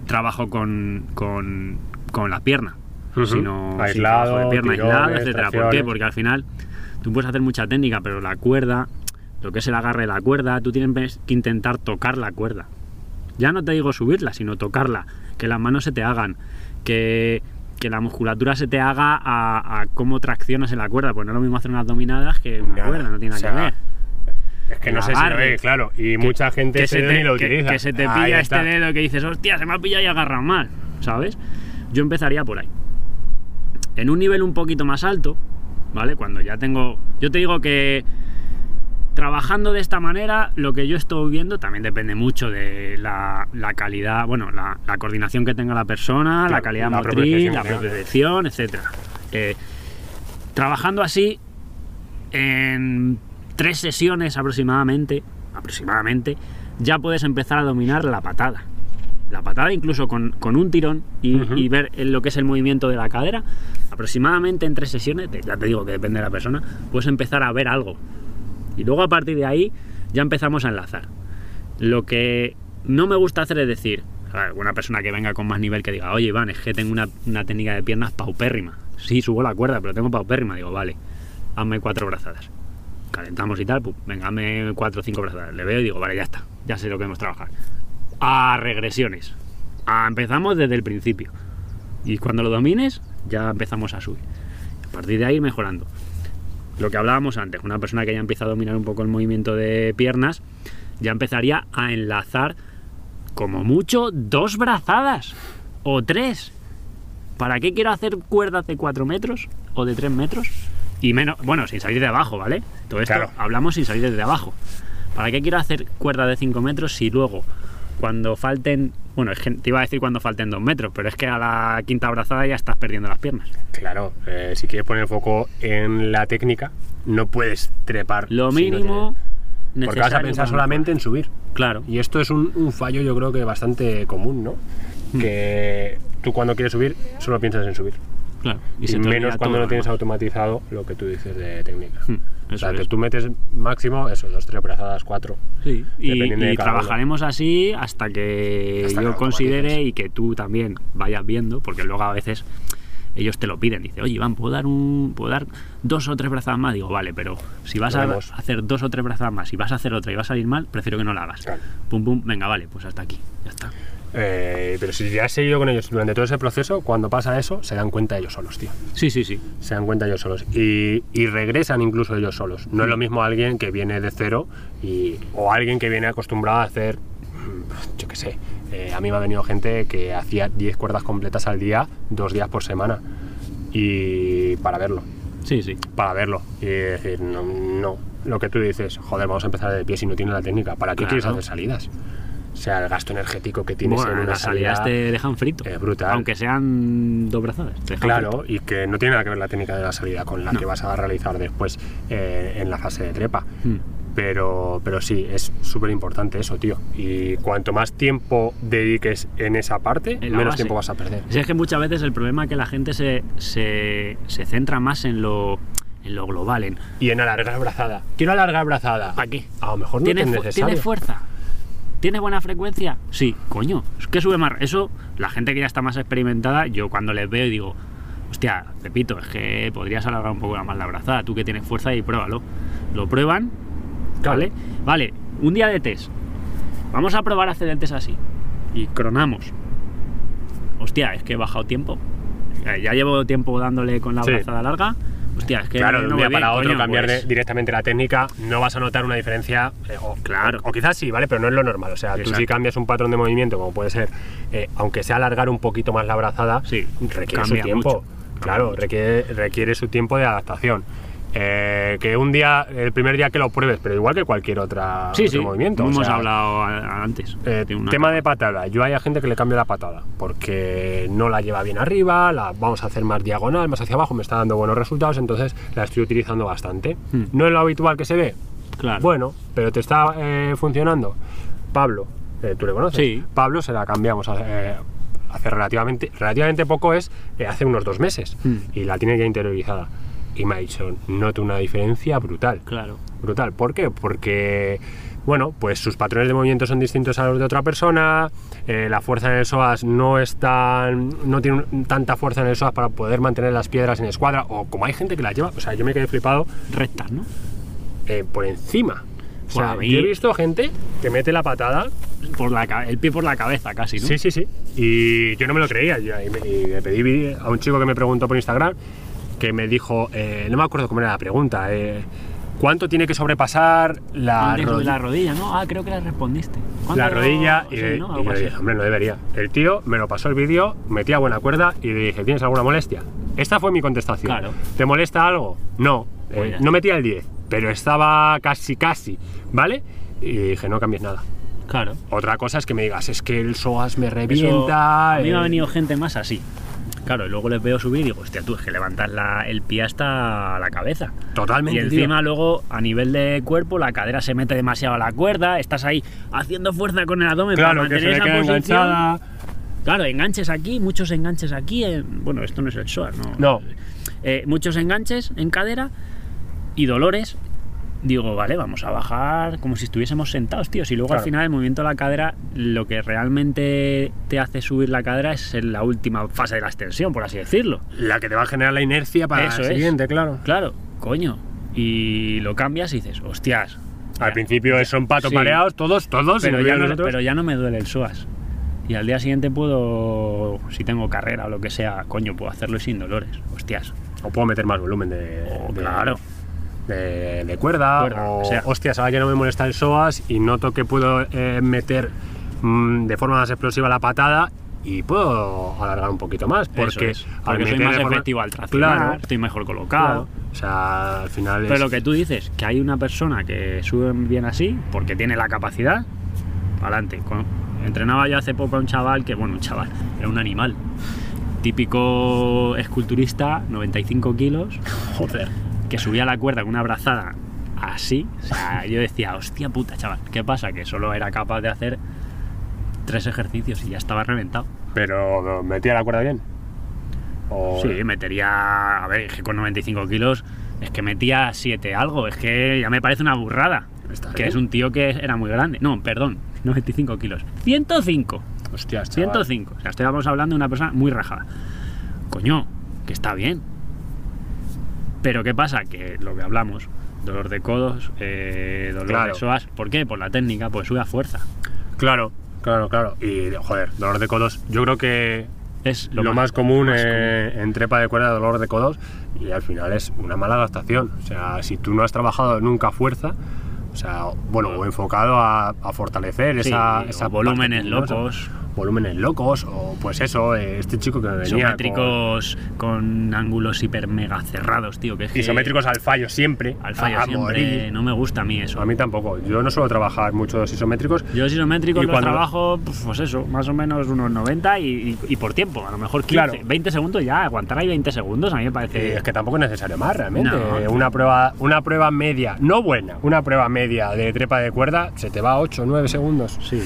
trabajo con, con, con la pierna, sino Aislado, de pierna aislado, etcétera. ¿Por qué? Porque al final tú puedes hacer mucha técnica, pero la cuerda, lo que es el agarre de la cuerda, tú tienes que intentar tocar la cuerda. Ya no te digo subirla, sino tocarla, que las manos se te hagan, que, que la musculatura se te haga a, a cómo traccionas en la cuerda, pues no es lo mismo hacer unas dominadas que una Nada. cuerda, no tiene nada O sea, que ver. Es que no sé si lo ve, claro. Y mucha gente que se te, lo que- utiliza. que se te Ahí pilla este está. dedo que dices, hostia, se me ha pillado y agarrado mal, ¿sabes? Yo empezaría por ahí. En un nivel un poquito más alto, ¿vale? Cuando ya tengo. Yo te digo que trabajando de esta manera, lo que yo estoy viendo también depende mucho de la, la calidad, bueno, la, la coordinación que tenga la persona, la calidad la motriz, la propiocepción, etc. trabajando así, en tres sesiones aproximadamente, aproximadamente, ya puedes empezar a dominar la patada. La patada incluso con, con un tirón y, ver lo que es el movimiento de la cadera, aproximadamente en tres sesiones, ya te digo que depende de la persona, puedes empezar a ver algo. Y luego a partir de ahí ya empezamos a enlazar. Lo que no me gusta hacer es decir, una persona que venga con más nivel que diga, oye Iván, es que tengo una, una técnica de piernas paupérrima. Sí, subo la cuerda, pero tengo paupérrima. Digo, vale, hazme cuatro brazadas. Calentamos y tal, pum, venga, hazme cuatro o cinco brazadas. Le veo y digo, vale, ya está, ya sé lo que hemos trabajar. A regresiones. A, empezamos desde el principio. Y cuando lo domines, ya empezamos a subir. A partir de ahí ir mejorando. Lo que hablábamos antes, una persona que ya empieza a dominar un poco el movimiento de piernas, ya empezaría a enlazar como mucho dos brazadas o tres. ¿Para qué quiero hacer cuerdas de 4 metros o de 3 metros? Y menos, bueno, sin salir de abajo, ¿vale? Todo esto Claro. hablamos sin salir desde abajo. ¿Para qué quiero hacer cuerdas de 5 metros si luego, cuando falten, bueno, es que te iba a decir cuando falten 2 metros, pero es que a la quinta abrazada ya estás perdiendo las piernas. Claro, eh, si quieres poner el foco en la técnica, no puedes trepar. Lo si no mínimo tienes- Porque vas a pensar solamente en subir. Claro. Y esto es un, un fallo, yo creo que bastante común, ¿no? Hmm. Que tú cuando quieres subir, solo piensas en subir. Claro. Y, menos cuando no tienes automatizado lo que tú dices de técnica. Hmm, o sea, que tú metes máximo, eso, dos, tres brazadas, cuatro. Sí, y, uno. trabajaremos así hasta que Hasta que yo lo considere y que tú también vayas viendo, porque luego a veces ellos te lo piden. Dice, oye, Iván, ¿puedo dar, un, ¿puedo dar dos o tres brazadas más? Digo, vale, pero si vas a hacer dos o tres brazadas más y vas a hacer otra y va a salir mal, prefiero que no la hagas. Claro. Pum, pum, venga, vale, pues hasta aquí, ya está. Eh, pero si ya has seguido con ellos durante todo ese proceso, cuando pasa eso, se dan cuenta ellos solos, tío. Sí, sí, sí. se dan cuenta ellos solos y, y regresan incluso ellos solos. No es lo mismo alguien que viene de cero y, o alguien que viene acostumbrado a hacer, mm, yo qué sé, eh, a mí me ha venido gente que hacía 10 cuerdas completas al día, dos días por semana y para verlo, Sí, sí. para verlo y decir, no, no, lo que tú dices, joder, vamos a empezar de pie si no tienes la técnica, ¿para qué Claro. quieres hacer salidas? O sea, el gasto energético que tienes Bueno, en una las salidas salida... te dejan frito. es brutal. Aunque sean dos brazadas. Claro, frito. y que no tiene nada que ver la técnica de la salida con la No. que vas a realizar después eh, en la fase de trepa. Hmm. Pero, pero sí, es súper importante eso, tío. Y cuanto más tiempo dediques en esa parte, En menos base. tiempo vas a perder. Si es que muchas veces el problema es que la gente se, se, se centra más en lo, en lo global, en Y en alargar brazada. Quiero alargar brazada. ¿para qué? A lo mejor no ¿Tiene, es necesario. ¿Tiene fuerza? ¿Tiene buena frecuencia? Sí, coño. Es que sube más. Eso, la gente que ya está más experimentada, yo cuando les veo digo, hostia, Pepito, es que podrías alargar un poco más la brazada. Tú que tienes fuerza y pruébalo. Lo prueban, Claro. ¿vale? Vale, un día de test. Vamos a probar a hacer el test así. Y cronamos. Hostia, es que he bajado tiempo. Eh, Ya llevo tiempo dándole con la Sí. brazada larga. Hostia, es que Claro, de no un día bien, para otro coño, cambiar de- pues, directamente la técnica, no vas a notar una diferencia. eh, o, Claro. O, quizás sí, ¿vale? Pero no es lo normal. O sea, tú si cambias un patrón de movimiento, como puede ser, eh, aunque sea alargar un poquito más la brazada, Sí, requiere su tiempo. mucho, Claro, requiere su tiempo de adaptación. Eh, que un día, el primer día que lo pruebes, pero igual que cualquier otra, Sí, otro sí, movimiento. como o hemos sea, hablado a- antes. eh, de una tema de patada. Yo hay a gente que le cambia la patada porque no la lleva bien arriba, la vamos a hacer más diagonal, más hacia abajo, me está dando buenos resultados, entonces la estoy utilizando bastante. Hmm. No es lo habitual que se ve, Claro. bueno, pero te está eh, funcionando. Pablo, eh, tú le conoces. Sí. Pablo se la cambiamos hace, eh, hace relativamente, relativamente poco, es eh, hace unos dos meses Hmm. y la tiene ya interiorizada. Y me ha dicho, noto una diferencia brutal Claro. brutal. ¿Por qué? Porque, bueno, pues sus patrones de movimiento son distintos a los de otra persona, eh, la fuerza en el psoas no es tan, no tiene tanta fuerza en el psoas para poder mantener las piedras en escuadra, o como hay gente que las lleva, o sea, yo me quedé flipado Rectas, ¿no? eh, por encima. O sea, mí- yo he visto gente que mete la patada, Por la, el pie por la cabeza casi, ¿no? sí, sí, sí, y yo no me lo creía, yo- y, me, y le pedí a un chico que me preguntó por Instagram, que me dijo, eh, no me acuerdo cómo era la pregunta, eh, ¿cuánto tiene que sobrepasar la Antes de rodilla? la rodilla, ¿no? Ah, creo que le respondiste. La rodilla y, Sí, y ¿no? Algo le dije, hombre, no debería. El tío me lo pasó el vídeo, metía buena cuerda y le dije, ¿tienes alguna molestia? Esta fue mi contestación. Claro. ¿Te molesta algo? No. Pues Eh, ya no metía el 10, pero estaba casi, casi, ¿vale? Y dije, no cambies nada. Claro. Otra cosa es que me digas, es que el psoas me Eso- revienta. a mí me ha venido gente más así. Claro, y luego les veo subir y digo, hostia, tú es que levantas la- el pie hasta la cabeza. Totalmente. Y tío. encima luego, a nivel de cuerpo, la cadera se mete demasiado a la cuerda, estás ahí haciendo fuerza con el abdomen para Claro, que se mantener esa queda posición. enganchada. Claro, enganches aquí, muchos enganches aquí. en- bueno, esto no es el SOAS, ¿no? No. Eh, muchos enganches en cadera y dolores. Digo, vale, vamos a bajar como si estuviésemos sentados, tío. Si luego Claro. al final el movimiento de la cadera, lo que realmente te hace subir la cadera es en la última fase de la extensión, por así decirlo. La que te va a generar la inercia para Eso el es. siguiente, claro. Claro, coño. Y lo cambias y dices, hostias. Al ya- principio son patos Sí. pareados, todos, todos. pero ya, no, pero ya no me duele el psoas. Y al día siguiente puedo, si tengo carrera o lo que sea, coño, puedo hacerlo sin dolores. Hostias. O puedo meter más volumen de, Oh, de- claro. De, de cuerda, Cuerda, o o sea. hostias, ahora ya no me molesta el psoas y noto que puedo eh, meter mm, de forma más explosiva la patada y puedo alargar un poquito más. Porque, es, porque soy más forma- efectivo al traccionar, Claro, estoy mejor colocado. claro. O sea, al final Pero es- lo que tú dices, que hay una persona que sube bien así, porque tiene la capacidad, adelante. Entrenaba yo hace poco a un chaval que, bueno, un chaval, era un animal. Típico esculturista, 95 kilos, Joder. Que subía la cuerda con una brazada así. O sea, yo decía, hostia puta, chaval, ¿qué pasa? Que solo era capaz de hacer tres ejercicios y ya estaba reventado. Pero metía la cuerda bien. O- Sí, metería. A ver, es que con 95 kilos es que metía 7 algo. Es que ya me parece una burrada. Que es un tío que era muy grande. No, perdón, 95 kilos. 105. Hostias, chaval. 105. O sea, estamos hablando de una persona muy rajada. Coño, que está bien. Pero ¿qué pasa? Que lo que hablamos, dolor de codos, eh, dolor Claro. de psoas. ¿Por qué? Por la técnica, pues sube a fuerza. Claro, claro, claro. Y, joder, dolor de codos. Yo creo que Es lo, más, común, más eh, en trepa de cuerda, dolor de codos. Y al final es una mala adaptación. O sea, si tú no has trabajado nunca fuerza, o sea, bueno, o enfocado a, a fortalecer Sí, esa, esa volúmenes parte locos. Volúmenes locos, o pues eso, este chico que me venía. Isométricos con... ángulos hiper mega cerrados, tío. Que es que Isométricos al fallo siempre. al fallo siempre. morir. No me gusta a mí eso. A mí tampoco. Yo no suelo trabajar mucho los isométricos. Yo los isométricos Y los cuando- trabajo, pues eso, más o menos unos 90 y, y- y por tiempo, a lo mejor 15, Claro. 20 segundos ya, aguantar ahí 20 segundos a mí me Eh, parece... es que tampoco es necesario más realmente. No. Una prueba, una prueba media, no buena, una prueba media de trepa de cuerda se te va a 8 o 9 segundos. Sí,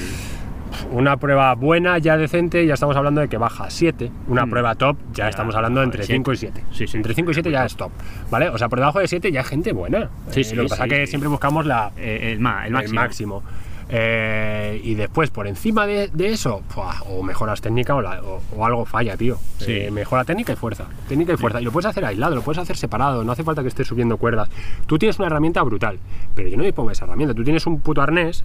Una prueba buena, ya decente, ya estamos hablando de que baja a 7. Una Mm. prueba top, ya, Ya, estamos hablando entre siete. 5 y 7. Sí, sí. Entre 5 y 7 ya es top. ¿Vale? O sea, por debajo de 7 ya es gente buena. Sí, Eh, sí, Lo que pasa es que siempre buscamos la, Eh, el, ma- el máximo. el máximo. Eh, y después, por encima de, de eso, o mejoras técnica o, la- o- o algo falla, tío. Sí. Eh, mejora técnica y fuerza. Técnica y fuerza. Y lo puedes hacer aislado, lo puedes hacer separado, no hace falta que estés subiendo cuerdas. Tú tienes una herramienta brutal, pero yo no dispongo de esa herramienta. Tú tienes un puto arnés.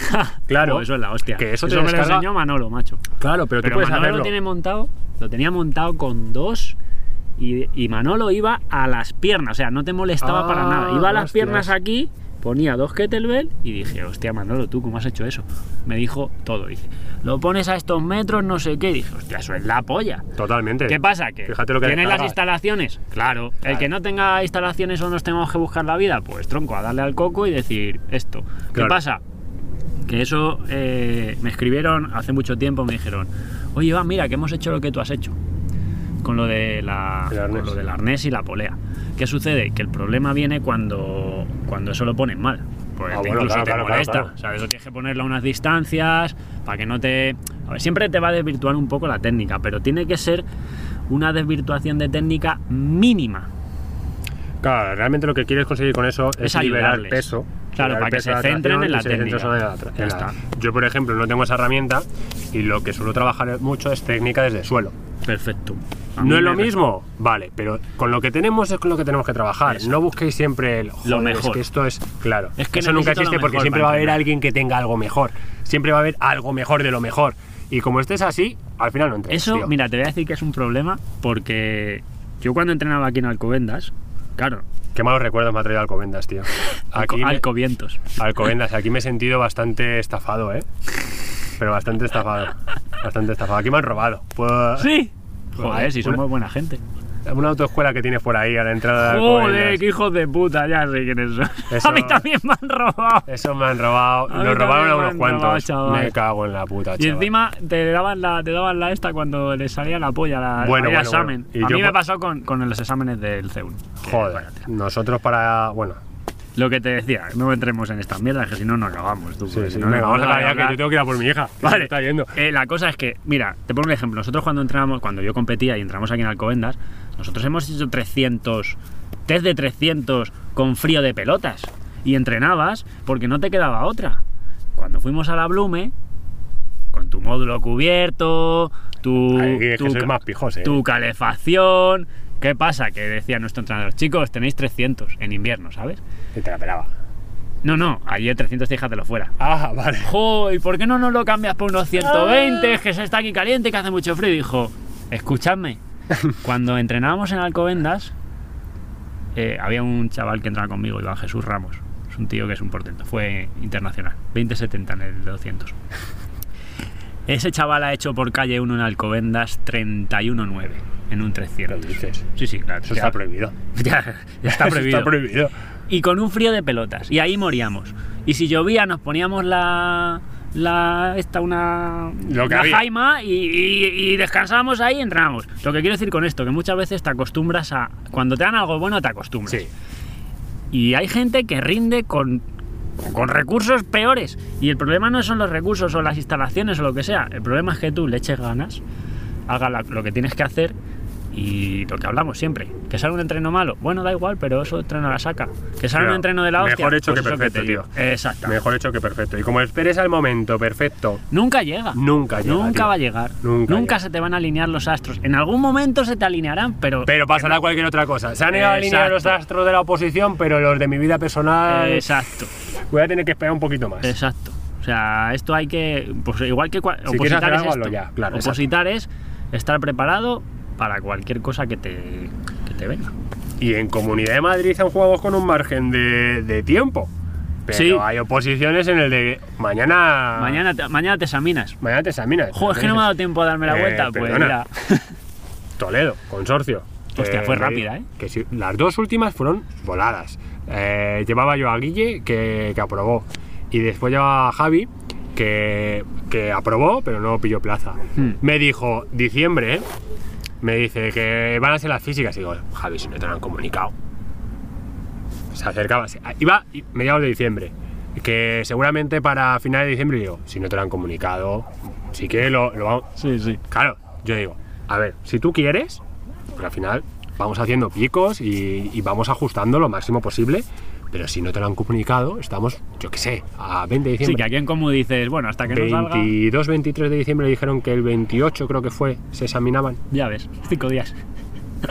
claro. Oh, eso es la hostia. Que eso, te me lo enseñó Manolo, macho. Claro, pero, Pero tú puedes Manolo hacerlo. lo tiene montado, lo tenía montado con dos y, y Manolo iba a las piernas, o sea, no te molestaba Ah, para nada. Iba a las hostias. piernas aquí, ponía dos kettlebell y dije, hostia, Manolo, ¿tú cómo has hecho eso? Me dijo todo, dice, lo pones a estos metros, no sé qué. Dije, hostia, eso es la polla. Totalmente. ¿Qué pasa? Que Fíjate lo que tienes las instalaciones. Claro, el que no tenga instalaciones o nos tengamos que buscar la vida, pues tronco, a darle al coco y decir esto. ¿Qué Claro. pasa? Que eso eh, me escribieron hace mucho tiempo, me dijeron, oye, Iván, mira, que hemos hecho lo que tú has hecho. Con lo, de la, con lo del arnés y la polea. ¿Qué sucede? Que el problema viene cuando, cuando eso lo ponen mal. Pues Ah, bueno, incluso claro, te claro, molesta. claro. O sea, eso tienes que ponerlo a unas distancias para que no te. A ver, siempre te va a desvirtuar un poco la técnica, pero tiene que ser una desvirtuación de técnica mínima. Claro, realmente lo que quieres conseguir con eso es, Es liberar peso. Claro, liberar para que se centren en la técnica. en la en la-. Yo, por ejemplo, no tengo esa herramienta y lo que suelo trabajar mucho es técnica desde el suelo. Perfecto. ¿No es lo mismo? Vale, pero con lo que tenemos es con lo que tenemos que trabajar. Eso. No busquéis siempre el "Joder, mejor. Es que esto es. Claro. Es que eso nunca lo existe porque siempre va a haber alguien que tenga algo mejor. Siempre va a haber algo mejor de lo mejor. Y como estés así, al final no entrenas. Eso, tío. mira, te voy a decir que es un problema porque yo cuando entrenaba aquí en Alcobendas, claro, Qué malos recuerdos me ha traído Alcobendas, tío. Alco- Aquí me- Alcovientos. Alcobendas, aquí me he sentido bastante estafado, ¿eh? Pero bastante estafado. Bastante estafado. Aquí me han robado. Puedo- Sí. Joder, si somos buena gente. Una autoescuela que tiene por ahí a la entrada de Joder, qué hijos de puta, ya sé quiénes son. Eso- A mí también me han robado. Eso me han robado. A Nos robaron a unos cuantos. robado, me cago en la puta, Y chaval. encima te daban la, te daban la esta cuando les salía la polla, la, Bueno, examen. bueno. Y A mí me pasó con, con los exámenes del CEUN. que, Joder. váyatela. Nosotros para. Bueno, Lo que te decía, no entremos en estas mierdas, que si no, no acabamos. Tú, sí, si no, venga, no vamos a ya que yo tengo que ir a por mi hija. Vale. Está yendo. Eh, la cosa es que, mira, te pongo un ejemplo. Nosotros cuando entramos, cuando yo competía y entramos aquí en Alcobendas, nosotros hemos hecho 300, test de 300 con frío de pelotas. Y entrenabas porque no te quedaba otra. Cuando fuimos a la Blume, con tu módulo cubierto, tu, que tu, ca- más pijos, eh. tu calefacción. ¿Qué pasa? Que decía nuestro entrenador, chicos, tenéis 300 en invierno, ¿sabes? Y te la pelaba. No, no, ayer 300 fíjatelo fuera. Ah, vale. ¡Jo! ¿Y por qué no nos lo cambias por unos 120? Es que se está aquí caliente, que hace mucho frío. Dijo, escuchadme, cuando entrenábamos en Alcobendas, eh, había un chaval que entraba conmigo, Iván Jesús Ramos. Es un tío que es un portento, fue internacional, 20-70 en el 200. Ese chaval ha hecho por calle 1 en Alcobendas 31.9 en un 300. ¿Qué dices? Sí, sí, claro. Eso ya- está prohibido. Ya, ya está Eso prohibido. está prohibido. y con un frío de pelotas. Y ahí moríamos. Y si llovía, nos poníamos la. la esta, una. Lo que la había. jaima y, y- y descansábamos ahí y entrábamos. Lo que quiero decir con esto, que muchas veces te acostumbras a. Cuando te dan algo bueno, te acostumbras. Sí. Y hay gente que rinde con, con recursos peores. Y el problema no son los recursos o las instalaciones o lo que sea. El problema es que tú le eches ganas, haga lo que tienes que hacer y lo que hablamos siempre. Que sale un entreno malo, bueno, da igual, pero eso entreno la saca. Que sale Claro, un entreno de la hostia. mejor hecho pues que perfecto, tío. Exacto. Mejor hecho que perfecto. Y como esperes al momento perfecto, Nunca llega. Nunca llega, Nunca tío. va a llegar. Nunca Nunca, llega. se te van a alinear los astros. En algún momento se te alinearán, pero. pero pasará cualquier otra cosa. Se han negado a alinear los astros de la oposición, pero los de mi vida personal Exacto. voy a tener que esperar un poquito más. Exacto. O sea, esto hay que. Pues igual que. quieres opositar es algo, esto. hazlo ya, claro, Opositar es estar preparado para cualquier cosa que te, que te venga. Y en Comunidad de Madrid han jugado con un margen de, de tiempo. Pero Sí. hay oposiciones en el de mañana. Mañana, te, mañana te examinas. Mañana te examinas. Joder, es que no me ha dado tiempo a darme la Eh, vuelta. Pues perdona. mira. Toledo, consorcio. Hostia, fue me- rápida, ¿eh? Que sí, las dos últimas fueron voladas. Eh, llevaba yo a Guille, que, que aprobó. Y después llevaba a Javi, que, que aprobó, pero no pilló plaza. Hmm. Me dijo, diciembre, ¿eh? Me dice que van a ser las físicas. Y digo, Javi, si no te lo han comunicado. Se acercaba. se- Iba mediados de diciembre. Que seguramente para finales de diciembre, digo, si no te lo han comunicado, si quieres lo, lo vamos. Sí, sí. Claro, yo digo, a ver, si tú quieres, pero al final vamos haciendo picos y, y vamos ajustando lo máximo posible, pero si no te lo han comunicado, estamos, yo qué sé, a 20 de Sí, que diciembre. aquí en Como dices, bueno, hasta que no salga. 22, 23 de diciembre dijeron que el 28 creo que fue, se examinaban. Ya ves, cinco días.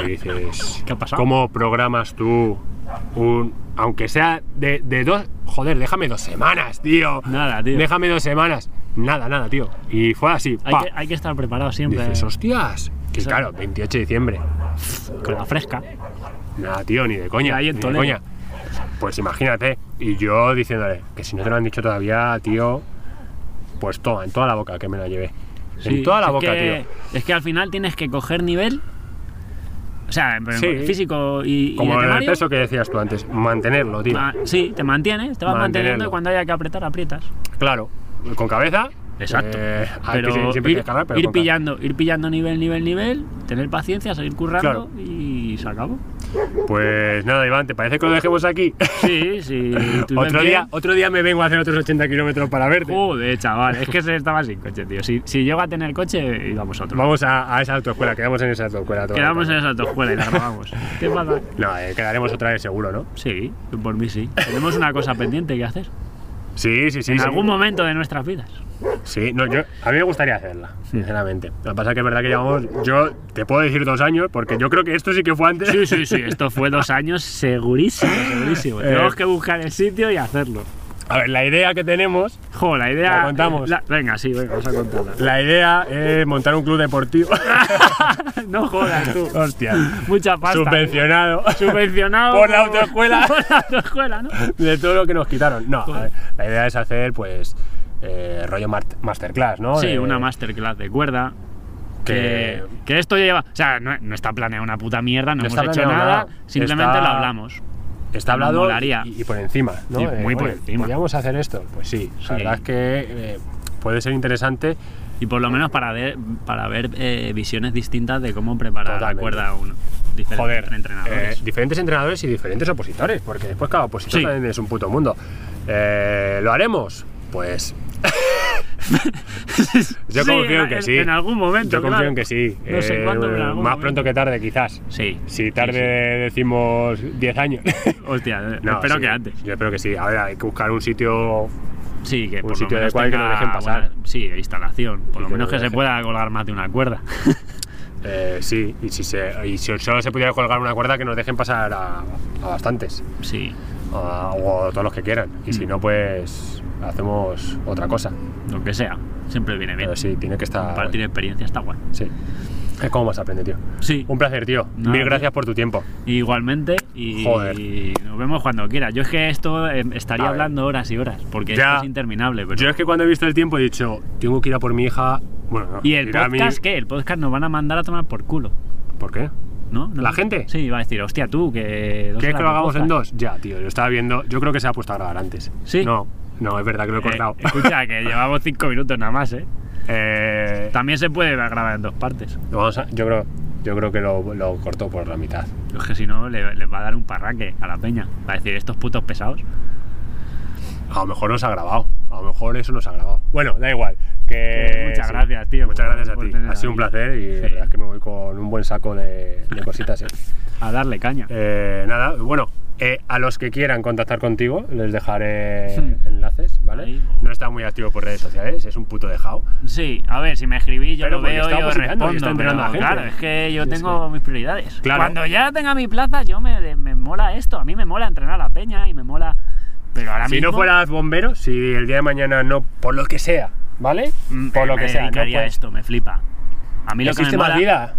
Y dices, ¿Qué ha pasado? ¿Cómo programas tú un, aunque sea de, de dos, joder, déjame dos semanas, tío. Nada, tío. Déjame dos semanas. Nada, nada, tío. Y fue así. Hay que, hay que estar preparado siempre. Dices, hostias. Que claro, 28 de diciembre. Con la fresca. Nada, tío, ni de coña. Ahí en ni de coña. Pues imagínate. Y yo diciéndole que si no te lo han dicho todavía, tío, pues toma, en toda la boca que me la llevé. Sí, en toda la boca, que- tío. Es que al final tienes que coger nivel. O sea, Sí. físico y, y Como el veterinario, peso que decías tú antes, mantenerlo, tío. ma- sí, te mantienes, te vas manteniendo y cuando haya que apretar, aprietas. Claro, con cabeza. Exacto. eh, pero que siempre ir, descargar, pero ir con cabeza. pillando, ir pillando nivel, nivel, nivel, tener paciencia, seguir currando Claro. y se acabó. Pues nada, Iván, ¿te parece que lo dejemos aquí? Sí, sí. tú otro, día, otro día me vengo a hacer otros 80 kilómetros para verte. Joder, chaval, es que se estaba sin coche, tío. Si, si llego a tener coche, íbamos a otro. Vamos a, a esa autoescuela, quedamos en esa autoescuela. Quedamos en esa autoescuela y la grabamos. ¿Qué pasa? No, eh, quedaremos otra vez seguro, ¿no? Sí, por mí sí. Tenemos una cosa pendiente que hacer. Sí, sí, sí. en sí. algún momento de nuestras vidas. Sí, no, yo, a mí me gustaría hacerla, sinceramente. Lo que pasa es que es verdad que llevamos, yo te puedo decir dos años, porque yo creo que esto sí que fue antes. Sí, sí, sí. Esto fue dos años segurísimo, segurísimo. Eh. Tenemos que buscar el sitio y hacerlo. A ver, la idea que tenemos, Jo, la idea. ¿La contamos? la- venga, sí, venga, vamos a contarla. la idea es montar un club deportivo. no jodas tú. Hostia. Mucha pasta. Subvencionado. Subvencionado Por la autoescuela. Por la autoescuela, ¿no? de todo lo que nos quitaron. No, a ver, la idea es hacer, pues, eh, rollo masterclass, ¿no? Sí, De- una masterclass de cuerda. Que, Que- esto ya lleva. O sea, no, no está planeado una puta mierda, no, No hemos hecho nada, nada. simplemente Está- lo hablamos. Está hablado y, y por encima, ¿no? Sí, Eh, muy por oye, encima. ¿Podríamos hacer esto? Pues sí, Sí. la verdad es que eh, puede ser interesante. Y por lo menos para ver, para ver eh, visiones distintas de cómo preparar Totalmente. la cuerda a uno. Diferentes Joder, entrenadores. eh, diferentes entrenadores y diferentes opositores, porque después cada opositor Sí. también es un puto mundo. Eh, ¿Lo haremos? Pues yo Sí, confío en que sí. En algún momento. yo confío claro. en que sí. No sé Eh, cuándo, pero en más algún pronto momento. que tarde, quizás. Sí. Si tarde decimos 10 años. Hostia, eh, No, espero que antes. Yo espero que sí. A ver, hay que buscar un sitio. Sí, que un por sitio lo menos que nos dejen pasar. buena- sí, instalación. Por lo que menos nos que se pueda colgar más de una cuerda. eh, sí, y si, se, y si solo se pudiera colgar una cuerda, que nos dejen pasar a, a bastantes. sí, a- o todos los que quieran. Y si Mm. no, pues hacemos otra cosa. lo que sea. Siempre viene bien. Pero sí, tiene que estar. Compartir experiencia está guay. Sí. Es como más aprende, tío. Sí. Un placer, tío. Nada, Mil tío. gracias por tu tiempo. Igualmente, y Joder. nos vemos cuando quiera. Yo es que esto eh, estaría A ver. hablando horas y horas, porque Ya. esto es interminable. Pero... Yo es que cuando he visto el tiempo he dicho, tengo que ir a por mi hija. Bueno, no, ¿Y el a mi- podcast qué? El podcast nos van a mandar a tomar por culo, ¿Por qué? ¿no? ¿No? ¿La gente? Sí, va a decir, hostia, tú, que... ¿Quieres que lo hagamos en podcast. dos? Ya, tío, lo estaba viendo. Yo creo que se ha puesto a grabar antes. ¿Sí? No, no, es verdad que lo he Eh, cortado. escucha, que llevamos cinco minutos nada más, ¿eh? Eh, También se puede grabar en dos partes. vamos a- yo, creo, yo creo que lo, lo corto por la mitad. Es que si no, le- les va a dar un parraque a la peña. Va a decir, estos putos pesados. A lo mejor no se ha grabado. A lo mejor eso no se ha grabado. Bueno, da igual. Que, Que muchas gracias, tío, Muchas por- gracias a ti. Ha sido un placer y Sí. la verdad es que me voy con un buen saco de, de cositas. ¿eh? A darle caña. Eh, nada, bueno, eh, a los que quieran contactar contigo les dejaré enlaces, ¿vale? Ahí. No está muy activo por redes sociales, es un puto dejao. Sí, a ver, si me escribís yo Pero lo veo está y os opositando y respondo. está pero a la gente. Claro, es que yo Sí, tengo sí. mis prioridades. Claro. Cuando ya tenga mi plaza, yo me, me mola esto. A mí me mola entrenar a la peña y me mola... Pero ahora Si mismo... no fueras bombero, si el día de mañana no, por lo que sea, ¿vale? mm, Por lo me que sea, no puedes- esto, me flipa. A mí lo que me Existe más mola... vida.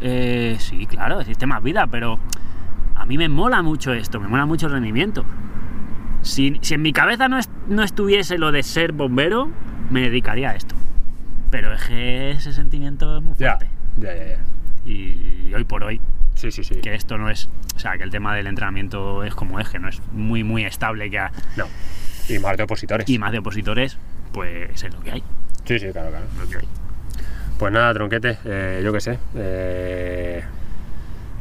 Eh, sí, claro, existe más vida, pero a mí me mola mucho esto, me mola mucho el rendimiento. Si, si en mi cabeza no, es- no estuviese lo de ser bombero, me dedicaría a esto. Pero es que ese sentimiento es muy Ya, fuerte. ya, ya, ya. Y hoy por hoy, Sí, sí, sí. que esto no es. O sea, que el tema del entrenamiento es como es, que no es muy, muy estable. Que ha- No. Y más de opositores. y más de opositores, pues es lo que hay. Sí, sí, claro, claro. Lo que hay. Pues nada, tronquete, eh, yo qué sé. eh,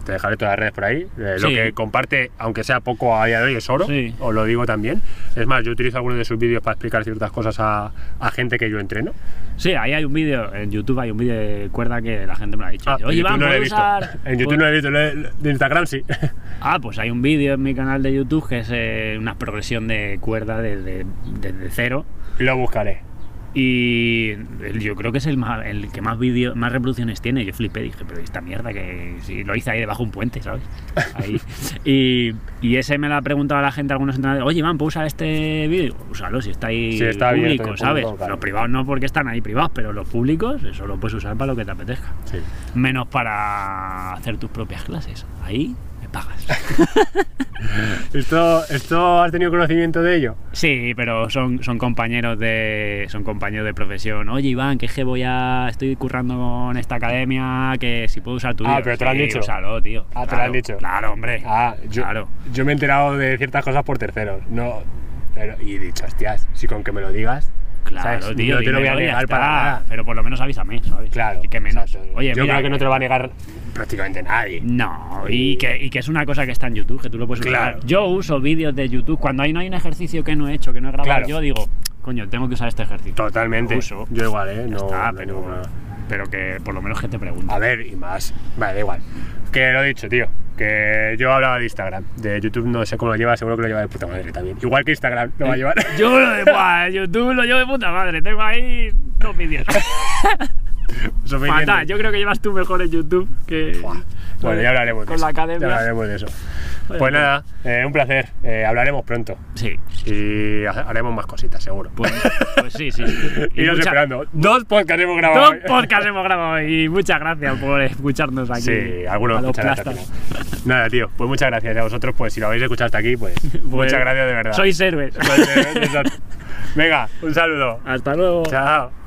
te dejaré todas las redes por ahí. Eh, Lo que comparte, aunque sea poco a día de hoy, es oro. Sí. Os lo digo también. Es más, yo utilizo algunos de sus vídeos para explicar ciertas cosas a, a gente que yo entreno. Sí, ahí hay un vídeo, en YouTube hay un vídeo de cuerda que la gente me lo ha dicho. Ah, Oye, no ¿puedo visto. usar- En YouTube puedo- no lo he visto, de Instagram sí. Ah, pues hay un vídeo en mi canal de YouTube que es eh, una progresión de cuerda desde, desde cero. Lo buscaré. Y yo creo que es el, más- el que más vídeo, más reproducciones tiene. Yo flipé, dije, pero esta mierda que si lo hice ahí debajo de un puente, ¿sabes? Ahí. Y, y ese me lo ha preguntado a la gente, algunos entrenadores, oye, Iván, ¿puedo usar este vídeo? Úsalo si está ahí está abierto público, ¿sabes? público, claro. Los privados no porque están ahí privados, pero los públicos, eso lo puedes usar para lo que te apetezca. Sí. Menos para hacer tus propias clases. Ahí me pagas. ¿Esto, ¿Esto has tenido conocimiento de ello? Sí, pero son, son compañeros de son compañeros de profesión. Oye, Iván, que es que voy a estoy currando con esta academia, que si puedo usar tu Ah, pero te lo han Sí, dicho. úsalo, tío. Ah, te lo Claro, han dicho. Claro, hombre. Ah, yo, Claro. yo me he enterado de ciertas cosas por terceros. No, pero, y he dicho, hostias, si con que me lo digas. Claro, ¿sabes? tío. No te lo voy a negar para nada. Pero por lo menos avísame, ¿sabes? Claro. Y que menos. exacto. Oye, yo mira, creo que no te lo va a negar prácticamente nadie. No, y que, y que es una cosa que está en YouTube, que tú lo puedes usar. Claro. Yo uso vídeos de YouTube. Cuando hay, no hay un ejercicio que no he hecho, que no he grabado, Claro. yo digo, coño, tengo que usar este ejercicio. Totalmente. Uso. Yo igual, ¿eh? No, está, no pero, que por lo menos que te pregunte. A ver, y más. Vale, da igual. Que lo he dicho, tío. Que yo hablaba de Instagram. De YouTube no sé cómo lo lleva, seguro que lo lleva de puta madre también. Igual que Instagram lo va a llevar. Yo lo de buah, YouTube lo llevo de puta madre, tengo ahí dos vídeos. Fatal, yo creo que llevas tú mejor en YouTube que. Bueno, ya hablaremos Con de la eso. academia. Ya hablaremos de eso. Oye, Pues nada, eh, un placer. Eh, hablaremos pronto. Sí, Y ha- haremos más cositas, seguro. pues, pues sí, sí. Y Iros mucha- esperando. Dos podcasts hemos grabado. Dos podcasts hemos grabado y muchas gracias por escucharnos aquí. Sí, algunos plastas. el final. Nada, tío, pues muchas gracias a vosotros. Pues si lo habéis escuchado hasta aquí, pues, Pues, muchas gracias de verdad. Sois héroes. Eh, exacto. Venga, un saludo. Hasta luego. Chao.